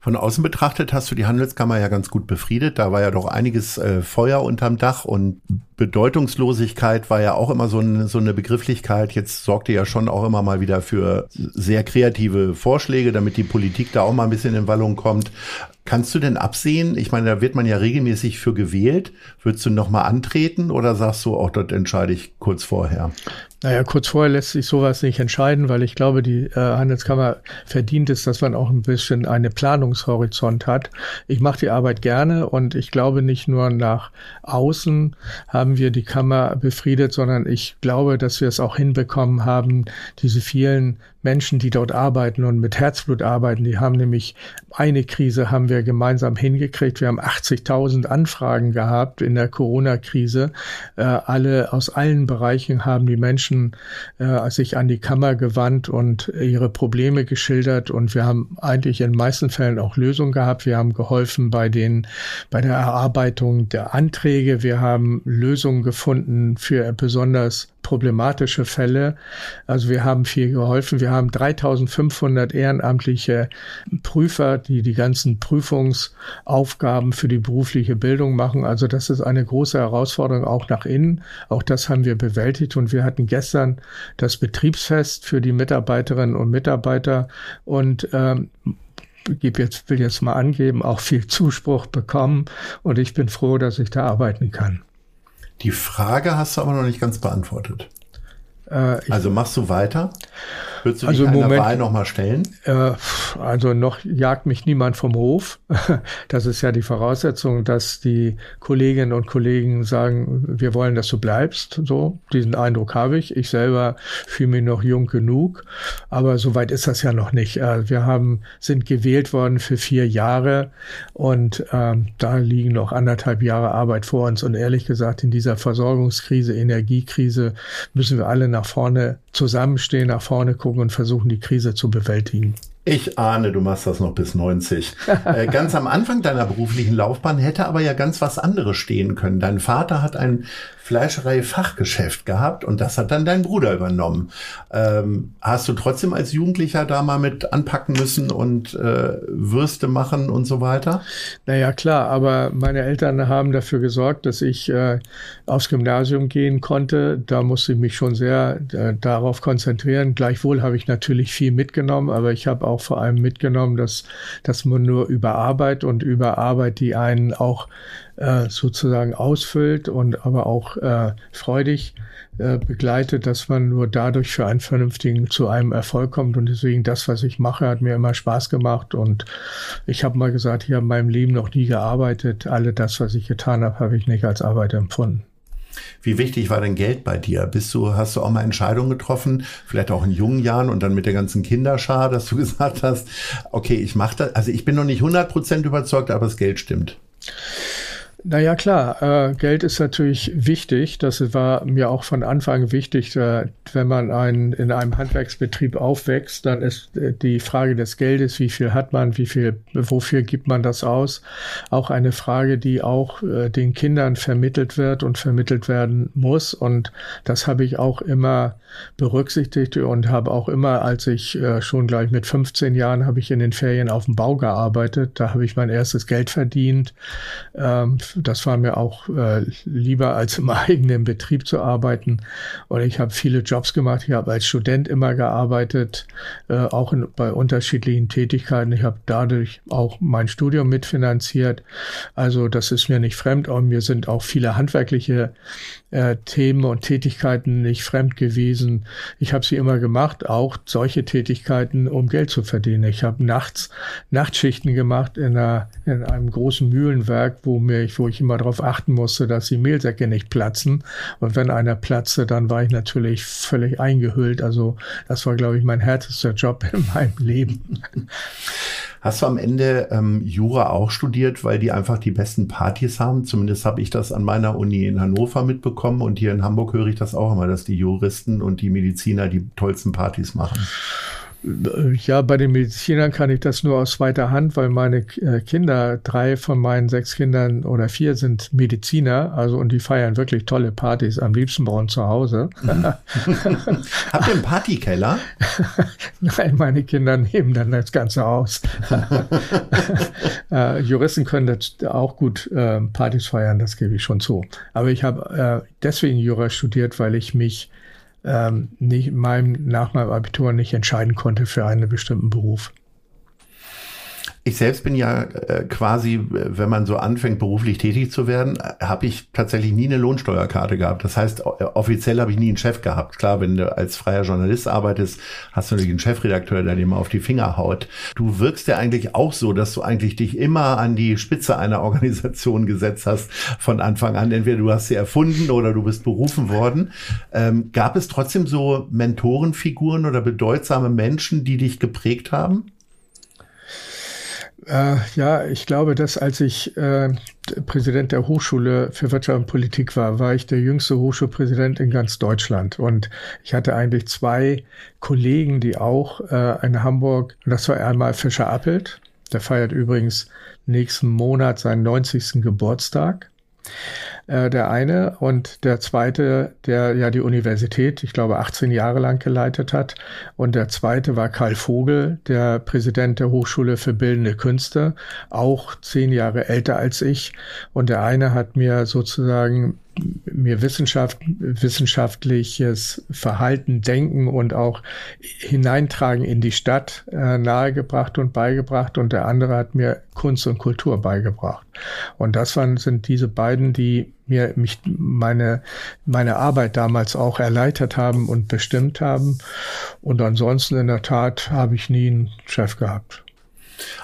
Von außen betrachtet hast du die Handelskammer ja ganz gut befriedet. Da war ja doch einiges äh, Feuer unterm Dach und Bedeutungslosigkeit war ja auch immer so, ein, so eine Begrifflichkeit. Jetzt sorgt ihr ja schon auch immer mal wieder für sehr kreative Vorschläge, damit die Politik da auch mal ein bisschen in Wallung kommt. Kannst du denn absehen? Ich meine, da wird man ja regelmäßig für gewählt. Würdest du nochmal antreten oder sagst du auch, dort entscheide ich kurz vorher? Naja, kurz vorher lässt sich sowas nicht entscheiden, weil ich glaube, die äh, Handelskammer verdient es, dass man auch ein bisschen eine Planungshorizont hat. Ich mache die Arbeit gerne und ich glaube nicht nur nach außen haben wir die Kammer befriedet, sondern ich glaube, dass wir es auch hinbekommen haben, diese vielen Menschen, die dort arbeiten und mit Herzblut arbeiten, die haben nämlich eine Krise haben wir gemeinsam hingekriegt. Wir haben 80.000 Anfragen gehabt in der Corona-Krise. Äh, alle aus allen Bereichen haben die Menschen äh, sich an die Kammer gewandt und ihre Probleme geschildert. Und wir haben eigentlich in den meisten Fällen auch Lösungen gehabt. Wir haben geholfen bei den, bei der Erarbeitung der Anträge. Wir haben Lösungen gefunden für besonders problematische Fälle. Also wir haben viel geholfen. Wir haben 3500 ehrenamtliche Prüfer, die die ganzen Prüfungsaufgaben für die berufliche Bildung machen. Also das ist eine große Herausforderung auch nach innen. Auch das haben wir bewältigt und wir hatten gestern das Betriebsfest für die Mitarbeiterinnen und Mitarbeiter und ähm, gebe jetzt, will jetzt mal angeben, auch viel Zuspruch bekommen und ich bin froh, dass ich da arbeiten kann. Die Frage hast du aber noch nicht ganz beantwortet. Äh, also machst du weiter? Würdest du also dich einer Wahl nochmal stellen? Äh, also noch jagt mich niemand vom Hof. Das ist ja die Voraussetzung, dass die Kolleginnen und Kollegen sagen, wir wollen, dass du bleibst. So, diesen Eindruck habe ich. Ich selber fühle mich noch jung genug, aber soweit ist das ja noch nicht. Äh, wir haben, sind gewählt worden für vier Jahre und ähm, da liegen noch anderthalb Jahre Arbeit vor uns. Und ehrlich gesagt, in dieser Versorgungskrise, Energiekrise müssen wir alle nach vorne zusammenstehen, nach vorne gucken und versuchen, die Krise zu bewältigen. Ich ahne, du machst das noch bis 90. äh, ganz am Anfang deiner beruflichen Laufbahn hätte aber ja ganz was anderes stehen können. Dein Vater hat ein Fleischerei-Fachgeschäft gehabt und das hat dann dein Bruder übernommen. Ähm, hast du trotzdem als Jugendlicher da mal mit anpacken müssen und äh, Würste machen und so weiter? Naja, klar, aber meine Eltern haben dafür gesorgt, dass ich äh, aufs Gymnasium gehen konnte. Da musste ich mich schon sehr äh, darauf konzentrieren. Gleichwohl habe ich natürlich viel mitgenommen, aber ich habe auch vor allem mitgenommen, dass, dass man nur über Arbeit und über Arbeit, die einen auch äh, sozusagen ausfüllt und aber auch äh, freudig äh, begleitet, dass man nur dadurch für einen vernünftigen zu einem Erfolg kommt. Und deswegen das, was ich mache, hat mir immer Spaß gemacht. Und ich habe mal gesagt, ich habe in meinem Leben noch nie gearbeitet. Alle das, was ich getan habe, habe ich nicht als Arbeit empfunden. Wie wichtig war denn Geld bei dir? Bist du, hast du auch mal Entscheidungen getroffen, vielleicht auch in jungen Jahren und dann mit der ganzen Kinderschar, dass du gesagt hast, okay, ich mache das, also ich bin noch nicht 100% überzeugt, aber das Geld stimmt. Naja, klar, äh, Geld ist natürlich wichtig. Das war mir auch von Anfang wichtig. Äh, wenn man ein, in einem Handwerksbetrieb aufwächst, dann ist äh, die Frage des Geldes, wie viel hat man, wie viel, wofür gibt man das aus, auch eine Frage, die auch äh, den Kindern vermittelt wird und vermittelt werden muss. Und das habe ich auch immer berücksichtigt und habe auch immer, als ich äh, schon gleich mit 15 Jahren, habe ich in den Ferien auf dem Bau gearbeitet. Da habe ich mein erstes Geld verdient. Ähm, das war mir auch äh, lieber, als im eigenen Betrieb zu arbeiten. Und ich habe viele Jobs gemacht. Ich habe als Student immer gearbeitet, äh, auch in, bei unterschiedlichen Tätigkeiten. Ich habe dadurch auch mein Studium mitfinanziert. Also das ist mir nicht fremd. Und mir sind auch viele handwerkliche äh, Themen und Tätigkeiten nicht fremd gewesen. Ich habe sie immer gemacht, auch solche Tätigkeiten, um Geld zu verdienen. Ich habe nachts Nachtschichten gemacht in, einer, in einem großen Mühlenwerk, wo mir wo ich immer darauf achten musste, dass die Mehlsäcke nicht platzen. Und wenn einer platzte, dann war ich natürlich völlig eingehüllt. Also das war, glaube ich, mein härtester Job in meinem Leben. Hast du am Ende ähm, Jura auch studiert, weil die einfach die besten Partys haben? Zumindest habe ich das an meiner Uni in Hannover mitbekommen und hier in Hamburg höre ich das auch immer, dass die Juristen und die Mediziner die tollsten Partys machen. Ja, bei den Medizinern kann ich das nur aus zweiter Hand, weil meine äh, Kinder, drei von meinen sechs Kindern oder vier sind Mediziner, also und die feiern wirklich tolle Partys, am liebsten bei uns zu Hause. Habt ihr einen Partykeller? Nein, meine Kinder nehmen dann das Ganze aus. äh, Juristen können das auch gut äh, Partys feiern, das gebe ich schon zu. Aber ich habe äh, deswegen Jura studiert, weil ich mich ähm, nicht, meinem, nach meinem Abitur nicht entscheiden konnte für einen bestimmten Beruf. Ich selbst bin ja äh, quasi, wenn man so anfängt, beruflich tätig zu werden, habe ich tatsächlich nie eine Lohnsteuerkarte gehabt. Das heißt, offiziell habe ich nie einen Chef gehabt. Klar, wenn du als freier Journalist arbeitest, hast du natürlich einen Chefredakteur, der dir mal auf die Finger haut. Du wirkst ja eigentlich auch so, dass du eigentlich dich immer an die Spitze einer Organisation gesetzt hast von Anfang an. Entweder du hast sie erfunden oder du bist berufen worden. Ähm, gab es trotzdem so Mentorenfiguren oder bedeutsame Menschen, die dich geprägt haben? Äh, ja, ich glaube, dass als ich äh, Präsident der Hochschule für Wirtschaft und Politik war, war ich der jüngste Hochschulpräsident in ganz Deutschland. Und ich hatte eigentlich zwei Kollegen, die auch äh, in Hamburg, das war einmal Fischer Appelt, der feiert übrigens nächsten Monat seinen 90. Geburtstag äh, der eine und der zweite, der ja die Universität, ich glaube, 18 Jahre lang geleitet hat. Und der zweite war Karl Vogel, der Präsident der Hochschule für Bildende Künste, auch zehn Jahre älter als ich. Und der eine hat mir sozusagen mir Wissenschaft, wissenschaftliches Verhalten, Denken und auch Hineintragen in die Stadt äh, nahegebracht und beigebracht und der andere hat mir Kunst und Kultur beigebracht. Und das waren, sind diese beiden, die mir mich meine, meine Arbeit damals auch erleichtert haben und bestimmt haben. Und ansonsten in der Tat habe ich nie einen Chef gehabt.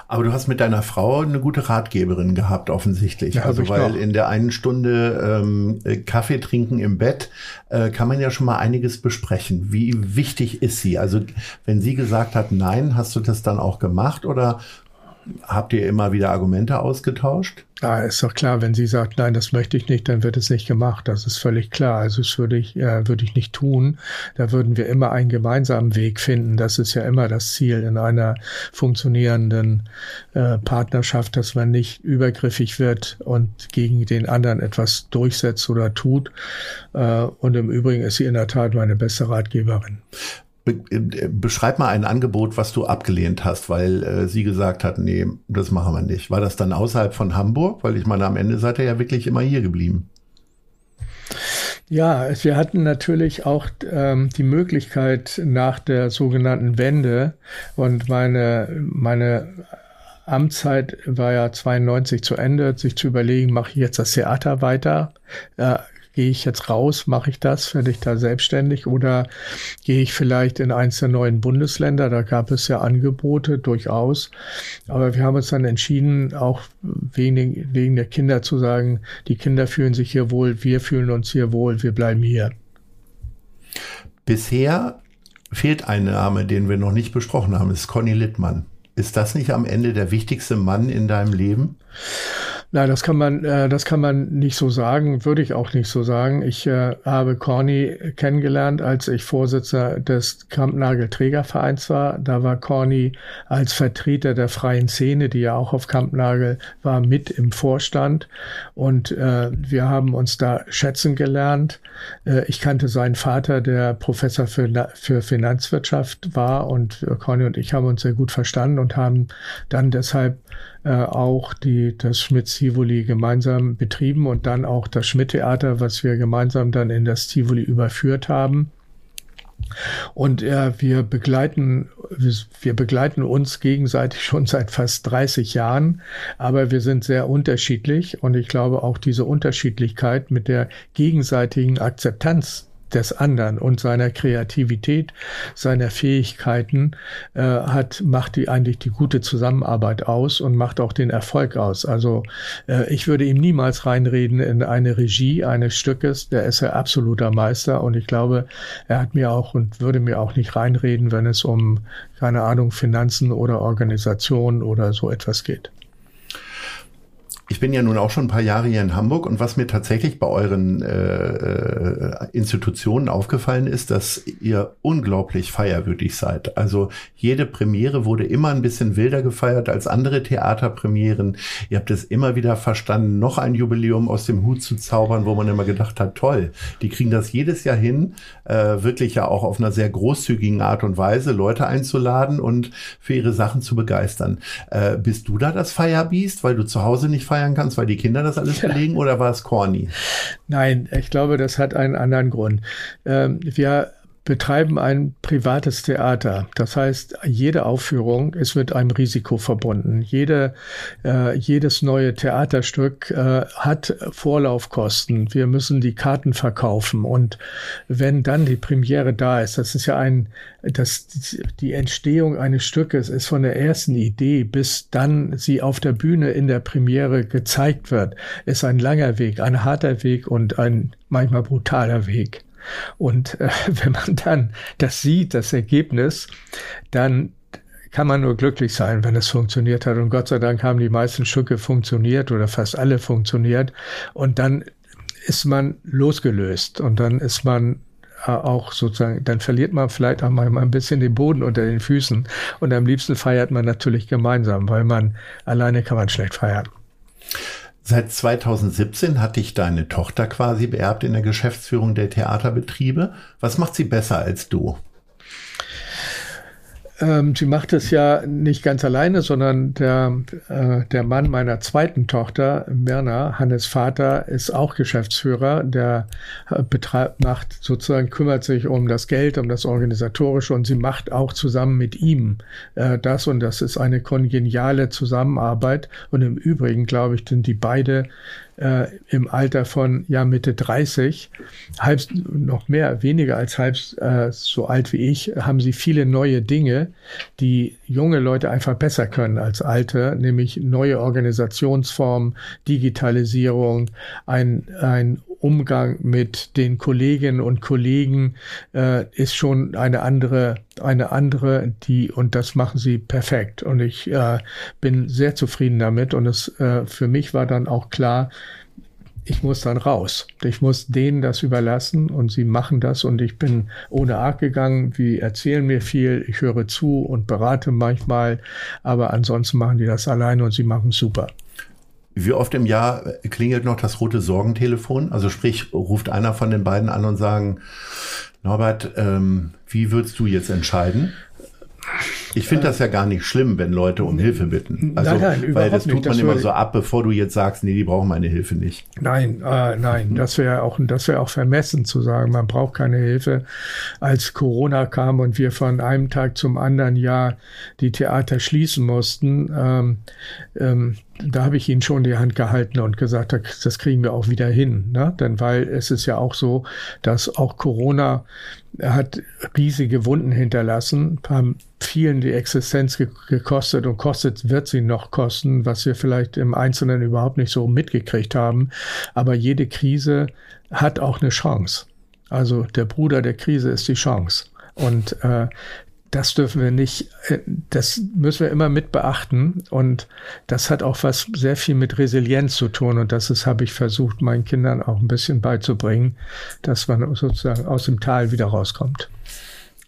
Aber du hast mit deiner Frau eine gute Ratgeberin gehabt, offensichtlich. Ja, also weil noch. in der einen Stunde ähm, Kaffee trinken im Bett äh, kann man ja schon mal einiges besprechen. Wie wichtig ist sie? Also wenn sie gesagt hat, nein, hast du das dann auch gemacht oder habt ihr immer wieder Argumente ausgetauscht? Ja, ist doch klar, wenn sie sagt, nein, das möchte ich nicht, dann wird es nicht gemacht. Das ist völlig klar. Also das würde ich, äh, würde ich nicht tun. Da würden wir immer einen gemeinsamen Weg finden. Das ist ja immer das Ziel in einer funktionierenden äh, Partnerschaft, dass man nicht übergriffig wird und gegen den anderen etwas durchsetzt oder tut. Äh, und im Übrigen ist sie in der Tat meine beste Ratgeberin. Äh, beschreib mal ein Angebot, was du abgelehnt hast, weil äh, sie gesagt hat, nee, das machen wir nicht. War das dann außerhalb von Hamburg? Weil ich meine, am Ende seid ihr ja wirklich immer hier geblieben. Ja, wir hatten natürlich auch ähm, die Möglichkeit nach der sogenannten Wende und meine, meine Amtszeit war ja 92 zu Ende, sich zu überlegen, mache ich jetzt das Theater weiter? Äh, gehe ich jetzt raus, mache ich das, werde ich da selbstständig oder gehe ich vielleicht in eins der neuen Bundesländer? Da gab es ja Angebote durchaus. Aber wir haben uns dann entschieden, auch wegen, wegen der Kinder zu sagen, die Kinder fühlen sich hier wohl, wir fühlen uns hier wohl, wir bleiben hier. Bisher fehlt ein Name, den wir noch nicht besprochen haben, ist Conny Littmann. Ist das nicht am Ende der wichtigste Mann in deinem Leben? Nein, das kann man, äh, das kann man nicht so sagen, würde ich auch nicht so sagen. Ich äh, habe Corny kennengelernt, als ich Vorsitzender des Kampnagel Trägervereins war. Da war Corny als Vertreter der freien Szene, die ja auch auf Kampnagel war, mit im Vorstand. Und äh, wir haben uns da schätzen gelernt. Äh, ich kannte seinen Vater, der Professor für, für Finanzwirtschaft war. Und Corny und ich haben uns sehr gut verstanden und haben dann deshalb äh, auch die, das Schmidt-Tivoli gemeinsam betrieben und dann auch das Schmidt-Theater, was wir gemeinsam dann in das Tivoli überführt haben. Und äh, wir begleiten, wir begleiten uns gegenseitig schon seit fast 30 Jahren, aber wir sind sehr unterschiedlich und ich glaube auch diese Unterschiedlichkeit mit der gegenseitigen Akzeptanz des anderen und seiner Kreativität, seiner Fähigkeiten äh, hat, macht die eigentlich die gute Zusammenarbeit aus und macht auch den Erfolg aus. Also äh, ich würde ihm niemals reinreden in eine Regie eines Stückes. Der ist ja absoluter Meister und ich glaube, er hat mir auch und würde mir auch nicht reinreden, wenn es um keine Ahnung Finanzen oder Organisation oder so etwas geht. Ich bin ja nun auch schon ein paar Jahre hier in Hamburg und was mir tatsächlich bei euren äh, äh, Institutionen aufgefallen ist, dass ihr unglaublich feierwürdig seid. Also jede Premiere wurde immer ein bisschen wilder gefeiert als andere Theaterpremieren. Ihr habt es immer wieder verstanden, noch ein Jubiläum aus dem Hut zu zaubern, wo man immer gedacht hat, toll, die kriegen das jedes Jahr hin, äh, wirklich ja auch auf einer sehr großzügigen Art und Weise Leute einzuladen und für ihre Sachen zu begeistern. Äh, bist du da das Feierbiest, weil du zu Hause nicht feierst? Feiern kannst, weil die Kinder das alles belegen, oder war es corny? Nein, ich glaube, das hat einen anderen Grund. Ähm, wir betreiben ein privates Theater. Das heißt, jede Aufführung ist mit einem Risiko verbunden. Jede, äh, jedes neue Theaterstück äh, hat Vorlaufkosten. Wir müssen die Karten verkaufen. Und wenn dann die Premiere da ist, das ist ja ein, das, die Entstehung eines Stückes ist von der ersten Idee bis dann sie auf der Bühne in der Premiere gezeigt wird, ist ein langer Weg, ein harter Weg und ein manchmal brutaler Weg. Und äh, wenn man dann das sieht, das Ergebnis, dann kann man nur glücklich sein, wenn es funktioniert hat. Und Gott sei Dank haben die meisten Stücke funktioniert oder fast alle funktioniert. Und dann ist man losgelöst und dann ist man äh, auch sozusagen, dann verliert man vielleicht auch mal ein bisschen den Boden unter den Füßen. Und am liebsten feiert man natürlich gemeinsam, weil man alleine kann man schlecht feiern. Seit 2017 hat dich deine Tochter quasi beerbt in der Geschäftsführung der Theaterbetriebe. Was macht sie besser als du? Ähm, sie macht es ja nicht ganz alleine, sondern der, äh, der Mann meiner zweiten Tochter, Werner, Hannes Vater, ist auch Geschäftsführer. Der äh, betreibt, macht sozusagen, kümmert sich um das Geld, um das Organisatorische und sie macht auch zusammen mit ihm äh, das und das ist eine kongeniale Zusammenarbeit. Und im Übrigen, glaube ich, sind die beide äh, im Alter von ja Mitte 30, halb noch mehr, weniger als halb äh, so alt wie ich, haben sie viele neue Dinge, die junge Leute einfach besser können als alte, nämlich neue Organisationsformen, Digitalisierung, ein, ein Umgang mit den Kolleginnen und Kollegen äh, ist schon eine andere, eine andere, die und das machen sie perfekt. Und ich äh, bin sehr zufrieden damit. Und es äh, für mich war dann auch klar, ich muss dann raus. Ich muss denen das überlassen und sie machen das und ich bin ohne Arg gegangen. Die erzählen mir viel, ich höre zu und berate manchmal, aber ansonsten machen die das alleine und sie machen super. Wie oft im Jahr klingelt noch das rote Sorgentelefon? Also sprich, ruft einer von den beiden an und sagen, Norbert, ähm, wie würdest du jetzt entscheiden? Ich finde das ja gar nicht schlimm, wenn Leute um Hilfe bitten. Also, nein, nein, weil das tut man immer so ab, bevor du jetzt sagst, nee, die brauchen meine Hilfe nicht. Nein, äh, nein, das wäre auch, das wäre auch vermessen zu sagen, man braucht keine Hilfe. Als Corona kam und wir von einem Tag zum anderen ja die Theater schließen mussten, ähm, ähm, da habe ich ihnen schon die Hand gehalten und gesagt, das kriegen wir auch wieder hin. Ne? Denn weil es ist ja auch so, dass auch Corona hat riesige Wunden hinterlassen, haben vielen die Existenz ge gekostet und kostet, wird sie noch kosten, was wir vielleicht im Einzelnen überhaupt nicht so mitgekriegt haben. Aber jede Krise hat auch eine Chance. Also der Bruder der Krise ist die Chance. Und äh, das dürfen wir nicht, äh, das müssen wir immer mit beachten. Und das hat auch was sehr viel mit Resilienz zu tun. Und das ist, habe ich versucht, meinen Kindern auch ein bisschen beizubringen, dass man sozusagen aus dem Tal wieder rauskommt.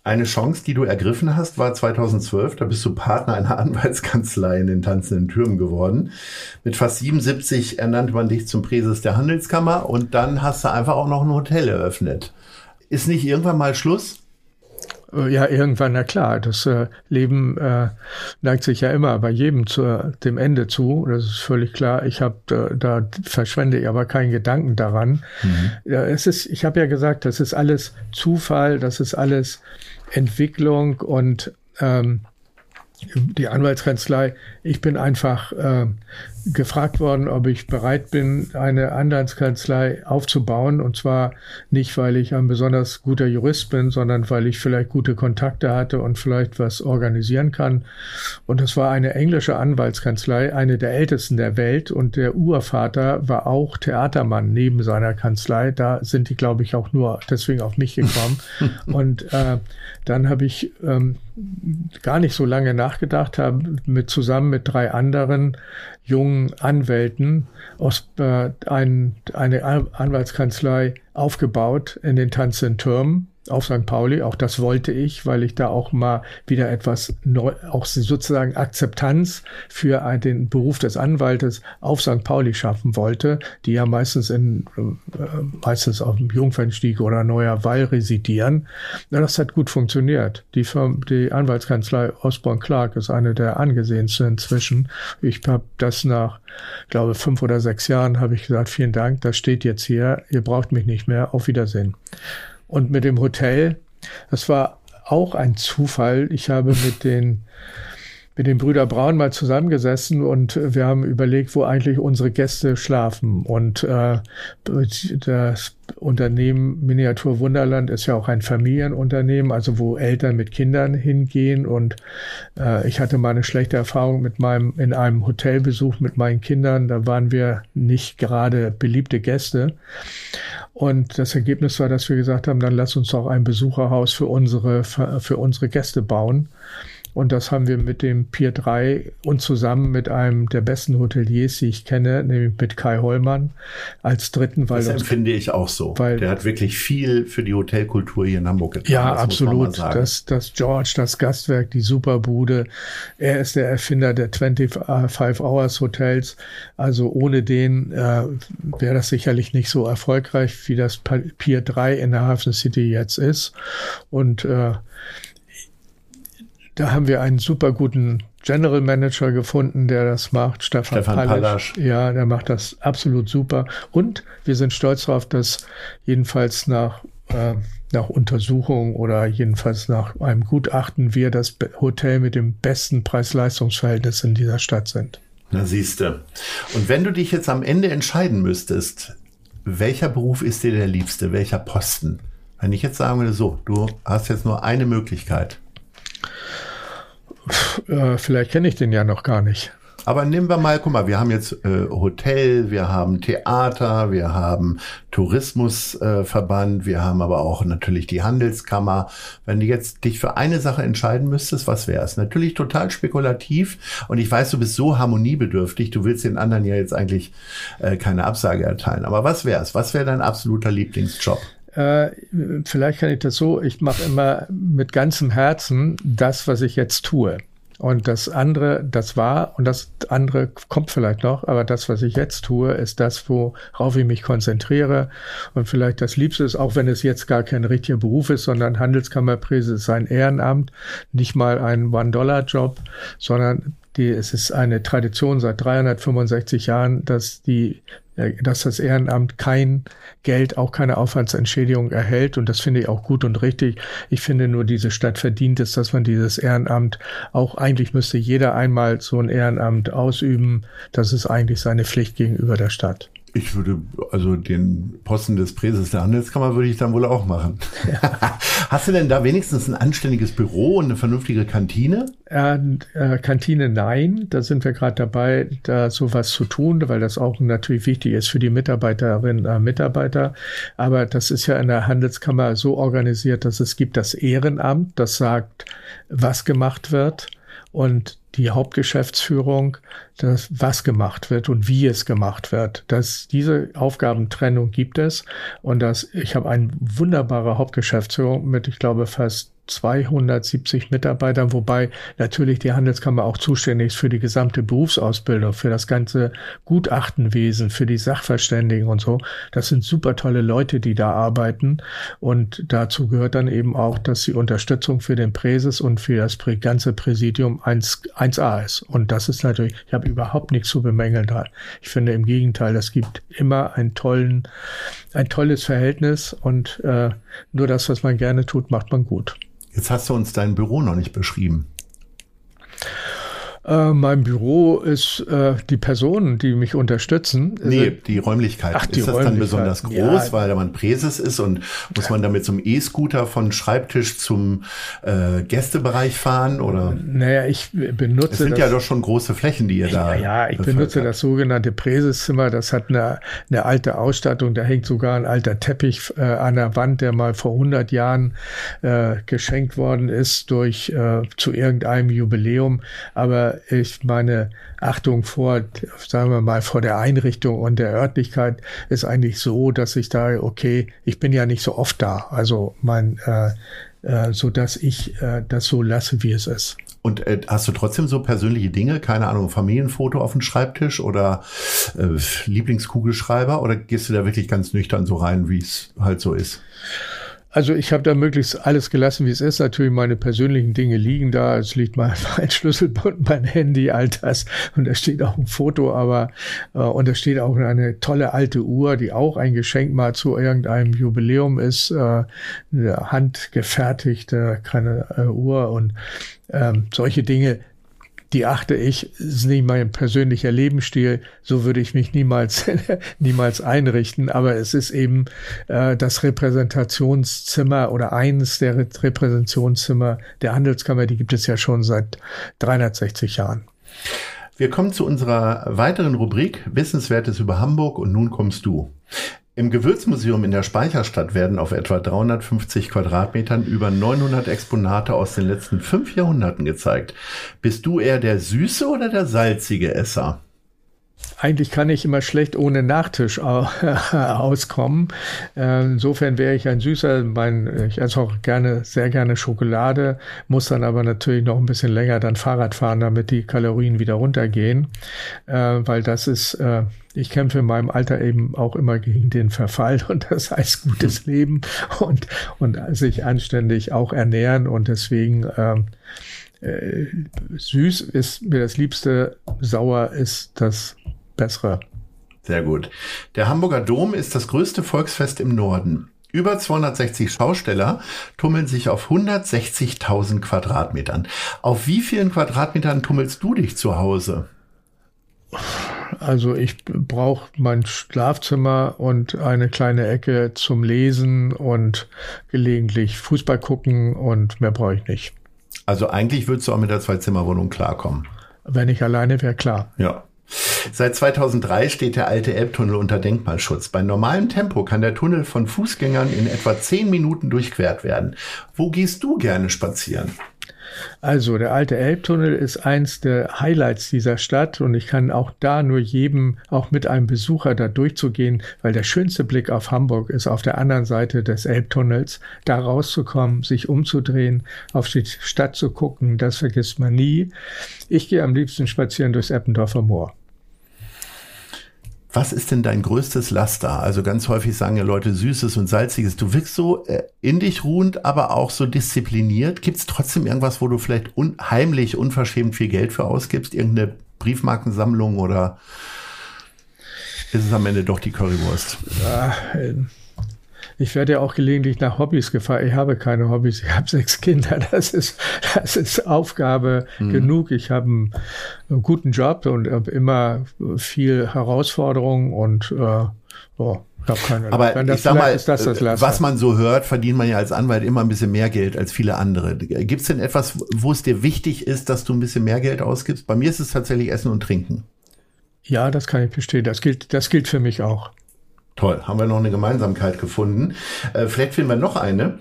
Eine Chance, die du ergriffen hast, war 2012. Da bist du Partner einer Anwaltskanzlei in den Tanzenden Türmen geworden. Mit fast 77 ernannte man dich zum Präses der Handelskammer und dann hast du einfach auch noch ein Hotel eröffnet. Ist nicht irgendwann mal Schluss? Äh, ja, irgendwann, na klar, das äh, Leben äh, neigt sich ja immer bei jedem zu dem Ende zu. Das ist völlig klar. Ich habe da, da verschwende ich aber keinen Gedanken daran. Mhm. Ja, es ist, ich habe ja gesagt, das ist alles Zufall, das ist alles Entwicklung und ähm, die Anwaltskanzlei. Ich bin einfach äh, gefragt worden, ob ich bereit bin, eine Anwaltskanzlei aufzubauen. Und zwar nicht, weil ich ein besonders guter Jurist bin, sondern weil ich vielleicht gute Kontakte hatte und vielleicht was organisieren kann. Und das war eine englische Anwaltskanzlei, eine der ältesten der Welt. Und der Urvater war auch Theatermann neben seiner Kanzlei. Da sind die, glaube ich, auch nur deswegen auf mich gekommen. und äh, dann habe ich ähm, gar nicht so lange nachgedacht, habe mit zusammen mit drei anderen jungen Anwälten aus äh, ein, eine Anwaltskanzlei aufgebaut in den Tanzenden Türmen auf St. Pauli. Auch das wollte ich, weil ich da auch mal wieder etwas neu, auch sozusagen Akzeptanz für den Beruf des Anwaltes auf St. Pauli schaffen wollte, die ja meistens in, äh, meistens auf dem Jungfernstieg oder Neuer Wall residieren. Ja, das hat gut funktioniert. Die, Firma, die Anwaltskanzlei Osborne Clark ist eine der angesehensten inzwischen. Ich habe das nach, glaube fünf oder sechs Jahren habe ich gesagt, vielen Dank, das steht jetzt hier, ihr braucht mich nicht mehr, auf Wiedersehen. Und mit dem Hotel, das war auch ein Zufall. Ich habe mit den mit dem Brüder Braun mal zusammengesessen und wir haben überlegt, wo eigentlich unsere Gäste schlafen. Und äh, das Unternehmen Miniatur Wunderland ist ja auch ein Familienunternehmen, also wo Eltern mit Kindern hingehen. Und äh, ich hatte mal eine schlechte Erfahrung mit meinem in einem Hotelbesuch mit meinen Kindern. Da waren wir nicht gerade beliebte Gäste. Und das Ergebnis war, dass wir gesagt haben, dann lass uns doch ein Besucherhaus für unsere, für unsere Gäste bauen. Und das haben wir mit dem Pier 3 und zusammen mit einem der besten Hoteliers, die ich kenne, nämlich mit Kai Hollmann als dritten. Weil das empfinde ich auch so. Weil, der hat wirklich viel für die Hotelkultur hier in Hamburg getan. Ja, das absolut. Das, das George, das Gastwerk, die Superbude. Er ist der Erfinder der 25 Hours Hotels. Also ohne den äh, wäre das sicherlich nicht so erfolgreich, wie das Pier 3 in der Hafen City jetzt ist. Und äh, Da haben wir einen super guten General Manager gefunden, der das macht, Stefan, Stefan Palasch. Ja, der macht das absolut super. Und wir sind stolz darauf, dass jedenfalls nach, äh, nach Untersuchung oder jedenfalls nach einem Gutachten wir das Hotel mit dem besten Preis-Leistungs-Verhältnis in dieser Stadt sind. Na siehste. Und wenn du dich jetzt am Ende entscheiden müsstest, welcher Beruf ist dir der liebste, welcher Posten? Wenn ich jetzt sagen würde, so, du hast jetzt nur eine Möglichkeit. Äh, vielleicht kenne ich den ja noch gar nicht. Aber nehmen wir mal, guck mal, wir haben jetzt äh, Hotel, wir haben Theater, wir haben Tourismusverband, äh, wir haben aber auch natürlich die Handelskammer. Wenn du jetzt dich für eine Sache entscheiden müsstest, was wäre es? Natürlich total spekulativ und ich weiß, du bist so harmoniebedürftig, du willst den anderen ja jetzt eigentlich äh, keine Absage erteilen. Aber was wäre es? Was wäre dein absoluter Lieblingsjob? Äh, vielleicht kann ich das so, ich mache immer mit ganzem Herzen das, was ich jetzt tue. Und das andere, das war, und das andere kommt vielleicht noch, aber das, was ich jetzt tue, ist das, worauf ich mich konzentriere. Und vielleicht das Liebste ist, auch wenn es jetzt gar kein richtiger Beruf ist, sondern Handelskammerpräse ist ein Ehrenamt, nicht mal ein One-Dollar-Job, sondern die, es ist eine Tradition seit 365 Jahren, dass die dass das Ehrenamt kein Geld, auch keine Aufwandsentschädigung erhält. Und das finde ich auch gut und richtig. Ich finde nur, diese Stadt verdient es, dass man dieses Ehrenamt auch eigentlich müsste jeder einmal so ein Ehrenamt ausüben. Das ist eigentlich seine Pflicht gegenüber der Stadt. Ich würde, also den Posten des Präses der Handelskammer würde ich dann wohl auch machen. Hast du denn da wenigstens ein anständiges Büro und eine vernünftige Kantine? Äh, äh, Kantine nein, da sind wir gerade dabei, da sowas zu tun, weil das auch natürlich wichtig ist für die Mitarbeiterinnen und äh, Mitarbeiter. Aber das ist ja in der Handelskammer so organisiert, dass es gibt das Ehrenamt, das sagt, was gemacht wird. Und die Hauptgeschäftsführung, das, was gemacht wird und wie es gemacht wird. Das, diese Aufgabentrennung gibt es und das, ich habe eine wunderbare Hauptgeschäftsführung mit, ich glaube, fast 270 Mitarbeitern, wobei natürlich die Handelskammer auch zuständig ist für die gesamte Berufsausbildung, für das ganze Gutachtenwesen, für die Sachverständigen und so. Das sind super tolle Leute, die da arbeiten. Und dazu gehört dann eben auch, dass die Unterstützung für den Präses und für das ganze Präsidium 1, 1A ist. Und das ist natürlich, ich habe überhaupt nichts zu bemängeln da. Ich finde im Gegenteil, das gibt immer einen tollen, ein tolles Verhältnis und äh, nur das, was man gerne tut, macht man gut. Jetzt hast du uns dein Büro noch nicht beschrieben. Äh, mein Büro ist äh, die Personen, die mich unterstützen. Nee, die Räumlichkeit. Ach, die ist das dann besonders groß, ja. weil da man Präses ist und muss man damit zum E-Scooter von Schreibtisch zum äh, Gästebereich fahren oder? Naja, ich benutze. Es sind ja doch schon große Flächen, die ihr da. Ja, ja ich benutze das sogenannte Präseszimmer. Das hat eine, eine alte Ausstattung. Da hängt sogar ein alter Teppich äh, an der Wand, der mal vor 100 Jahren äh, geschenkt worden ist durch äh, zu irgendeinem Jubiläum. Aber ich meine Achtung vor, sagen wir mal, vor der Einrichtung und der Örtlichkeit ist eigentlich so, dass ich da, okay, ich bin ja nicht so oft da. Also mein, äh, äh, so dass ich äh, das so lasse, wie es ist. Und äh, hast du trotzdem so persönliche Dinge, keine Ahnung, Familienfoto auf dem Schreibtisch oder äh, Lieblingskugelschreiber oder gehst du da wirklich ganz nüchtern so rein, wie es halt so ist? Also ich habe da möglichst alles gelassen, wie es ist. Natürlich meine persönlichen Dinge liegen da. Es liegt mal mein Schlüsselbund, mein Handy, all das. Und da steht auch ein Foto, aber äh, und da steht auch eine tolle alte Uhr, die auch ein Geschenk mal zu irgendeinem Jubiläum ist. Äh, eine handgefertigte keine äh, Uhr und ähm, solche Dinge die achte ich, ist nicht mein persönlicher Lebensstil, so würde ich mich niemals, niemals einrichten, aber es ist eben äh, das Repräsentationszimmer oder eines der Repräsentationszimmer der Handelskammer, die gibt es ja schon seit 360 Jahren. Wir kommen zu unserer weiteren Rubrik Wissenswertes über Hamburg. Und nun kommst du. Im Gewürzmuseum in der Speicherstadt werden auf etwa 350 Quadratmetern über 900 Exponate aus den letzten fünf Jahrhunderten gezeigt. Bist du eher der süße oder der salzige Esser? Eigentlich kann ich immer schlecht ohne Nachtisch auskommen. Ähm, insofern wäre ich ein süßer. Mein, ich esse auch gerne, sehr gerne Schokolade, muss dann aber natürlich noch ein bisschen länger dann Fahrrad fahren, damit die Kalorien wieder runtergehen, äh, weil das ist, äh, ich kämpfe in meinem Alter eben auch immer gegen den Verfall und das heißt gutes Leben und, und sich anständig auch ernähren und deswegen ähm, äh, süß ist mir das Liebste, sauer ist das Bessere. Sehr gut. Der Hamburger Dom ist das größte Volksfest im Norden. Über 260 Schausteller tummeln sich auf 160.000 Quadratmetern. Auf wie vielen Quadratmetern tummelst du dich zu Hause? Also ich brauche mein Schlafzimmer und eine kleine Ecke zum Lesen und gelegentlich Fußball gucken und mehr brauche ich nicht. Also eigentlich würdest du auch mit der Zwei-Zimmer-Wohnung klarkommen. Wenn ich alleine wäre, klar. Ja. Seit 2003 steht der alte Elbtunnel unter Denkmalschutz. Bei normalem Tempo kann der Tunnel von Fußgängern in etwa zehn Minuten durchquert werden. Wo gehst du gerne spazieren? Also der alte Elbtunnel ist eins der Highlights dieser Stadt und ich kann auch da nur jedem, auch mit einem Besucher da durchzugehen, weil der schönste Blick auf Hamburg ist auf der anderen Seite des Elbtunnels, da rauszukommen, sich umzudrehen, auf die Stadt zu gucken, das vergisst man nie. Ich gehe am liebsten spazieren durchs Eppendorfer Moor. Was ist denn dein größtes Laster? Also ganz häufig sagen ja Leute Süßes und Salziges. Du wirkst so äh, in dich ruhend, aber auch so diszipliniert. Gibt es trotzdem irgendwas, wo du vielleicht unheimlich, unverschämt viel Geld für ausgibst? Irgendeine Briefmarkensammlung oder ist es am Ende doch die Currywurst? Ja, ich werde ja auch gelegentlich nach Hobbys gefragt. Ich habe keine Hobbys. Ich habe sechs Kinder. Das ist, das ist Aufgabe mhm. genug. Ich habe einen, einen, guten Job und habe immer viel Herausforderungen und äh, oh, ich habe keine. Aber Wenn ich sag mal, das das was man so hört, verdient man ja als Anwalt immer ein bisschen mehr Geld als viele andere. Gibt es denn etwas, wo es dir wichtig ist, dass du ein bisschen mehr Geld ausgibst? Bei mir ist es tatsächlich Essen und Trinken. Ja, das kann ich bestehen. Das gilt, das gilt für mich auch. Toll, haben wir noch eine Gemeinsamkeit gefunden. Äh, vielleicht finden wir noch eine.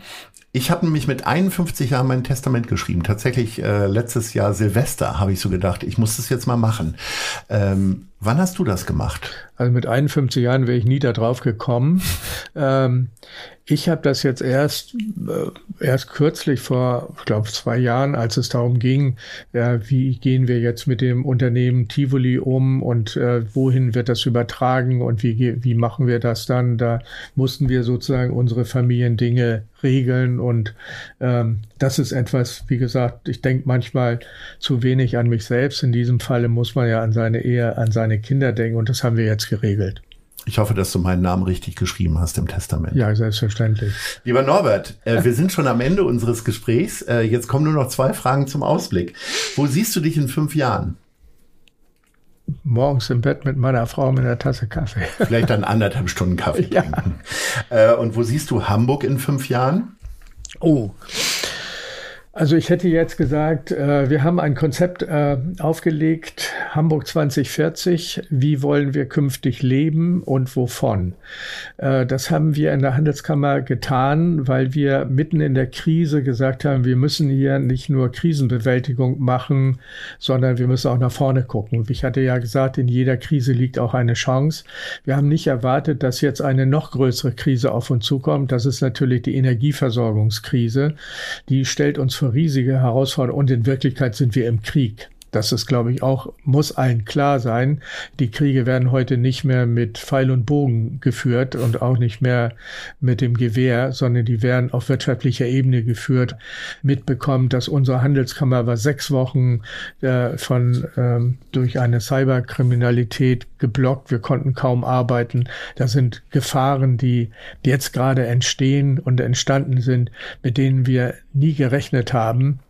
Ich habe nämlich mit 51 Jahren mein Testament geschrieben. Tatsächlich äh, letztes Jahr Silvester habe ich so gedacht, ich muss das jetzt mal machen. Ähm, wann hast du das gemacht? Also mit 51 Jahren wäre ich nie darauf gekommen. ähm, ich habe das jetzt erst, äh, erst kürzlich vor, ich glaube, zwei Jahren, als es darum ging, ja, wie gehen wir jetzt mit dem Unternehmen Tivoli um und äh, wohin wird das übertragen und wie, wie machen wir das dann? Da mussten wir sozusagen unsere Familiendinge regeln und ähm, das ist etwas, wie gesagt, ich denke manchmal zu wenig an mich selbst. In diesem Falle muss man ja an seine Ehe, an seine Kinder denken und das haben wir jetzt geregelt. Ich hoffe, dass du meinen Namen richtig geschrieben hast im Testament. Ja, selbstverständlich. Lieber Norbert, äh, wir sind schon am Ende unseres Gesprächs. Äh, jetzt kommen nur noch zwei Fragen zum Ausblick. Wo siehst du dich in fünf Jahren? Morgens im Bett mit meiner Frau mit einer Tasse Kaffee. Vielleicht dann anderthalb Stunden Kaffee trinken. Ja. Äh, und wo siehst du Hamburg in fünf Jahren? Oh, also ich hätte jetzt gesagt, äh, wir haben ein Konzept äh, aufgelegt, Hamburg 2040, wie wollen wir künftig leben und wovon. Äh, das haben wir in der Handelskammer getan, weil wir mitten in der Krise gesagt haben, wir müssen hier nicht nur Krisenbewältigung machen, sondern wir müssen auch nach vorne gucken. Ich hatte ja gesagt, in jeder Krise liegt auch eine Chance. Wir haben nicht erwartet, dass jetzt eine noch größere Krise auf uns zukommt. Das ist natürlich die Energieversorgungskrise. Die stellt uns riesige Herausforderung und in Wirklichkeit sind wir im Krieg. Das ist, glaube ich, auch, muss allen klar sein. Die Kriege werden heute nicht mehr mit Pfeil und Bogen geführt und auch nicht mehr mit dem Gewehr, sondern die werden auf wirtschaftlicher Ebene geführt. Mitbekommen, dass unsere Handelskammer war sechs Wochen äh, von ähm, durch eine Cyberkriminalität geblockt. Wir konnten kaum arbeiten. Das sind Gefahren, die jetzt gerade entstehen und entstanden sind, mit denen wir nie gerechnet haben.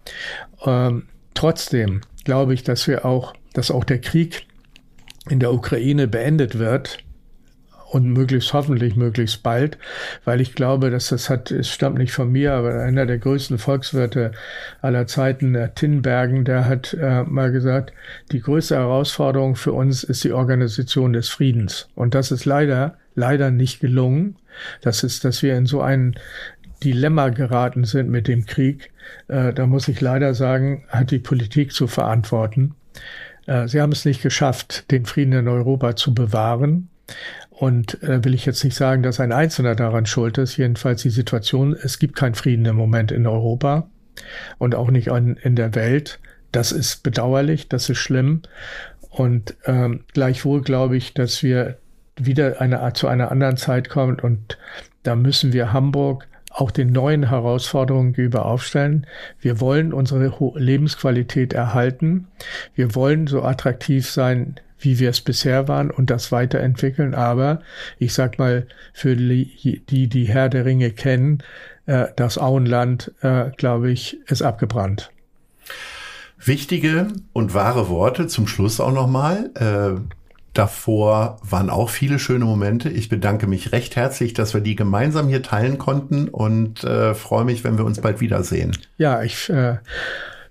Ähm, trotzdem glaube ich, dass wir auch, dass auch der Krieg in der Ukraine beendet wird und möglichst hoffentlich möglichst bald, weil ich glaube, dass das hat, es stammt nicht von mir, aber einer der größten Volkswirte aller Zeiten, der Tinbergen, der hat äh, mal gesagt, die größte Herausforderung für uns ist die Organisation des Friedens. Und das ist leider, leider nicht gelungen. Das ist, dass wir in so ein Dilemma geraten sind mit dem Krieg, äh, da muss ich leider sagen, hat die Politik zu verantworten. Äh, sie haben es nicht geschafft, den Frieden in Europa zu bewahren. Und äh, will ich jetzt nicht sagen, dass ein Einzelner daran schuld ist. Jedenfalls die Situation, es gibt keinen Frieden im Moment in Europa und auch nicht an, in der Welt. Das ist bedauerlich, das ist schlimm. Und ähm, gleichwohl glaube ich, dass wir wieder eine, zu einer anderen Zeit kommen und da müssen wir Hamburg auch den neuen Herausforderungen gegenüber aufstellen. Wir wollen unsere Lebensqualität erhalten. Wir wollen so attraktiv sein, wie wir es bisher waren und das weiterentwickeln. Aber ich sag mal, für die, die, Herr der Ringe kennen, äh, das Auenland, äh, glaube ich, ist abgebrannt. Wichtige und wahre Worte zum Schluss auch nochmal. Äh, davor waren auch viele schöne Momente. Ich bedanke mich recht herzlich, dass wir die gemeinsam hier teilen konnten und äh, freue mich, wenn wir uns bald wiedersehen. Ja, ich äh,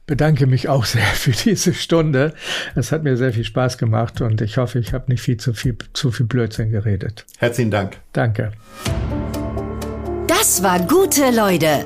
bedanke mich auch sehr für diese Stunde. Es hat mir sehr viel Spaß gemacht und ich hoffe, ich habe nicht viel zu viel zu viel Blödsinn geredet. Herzlichen Dank. Danke. Das war gute Leute.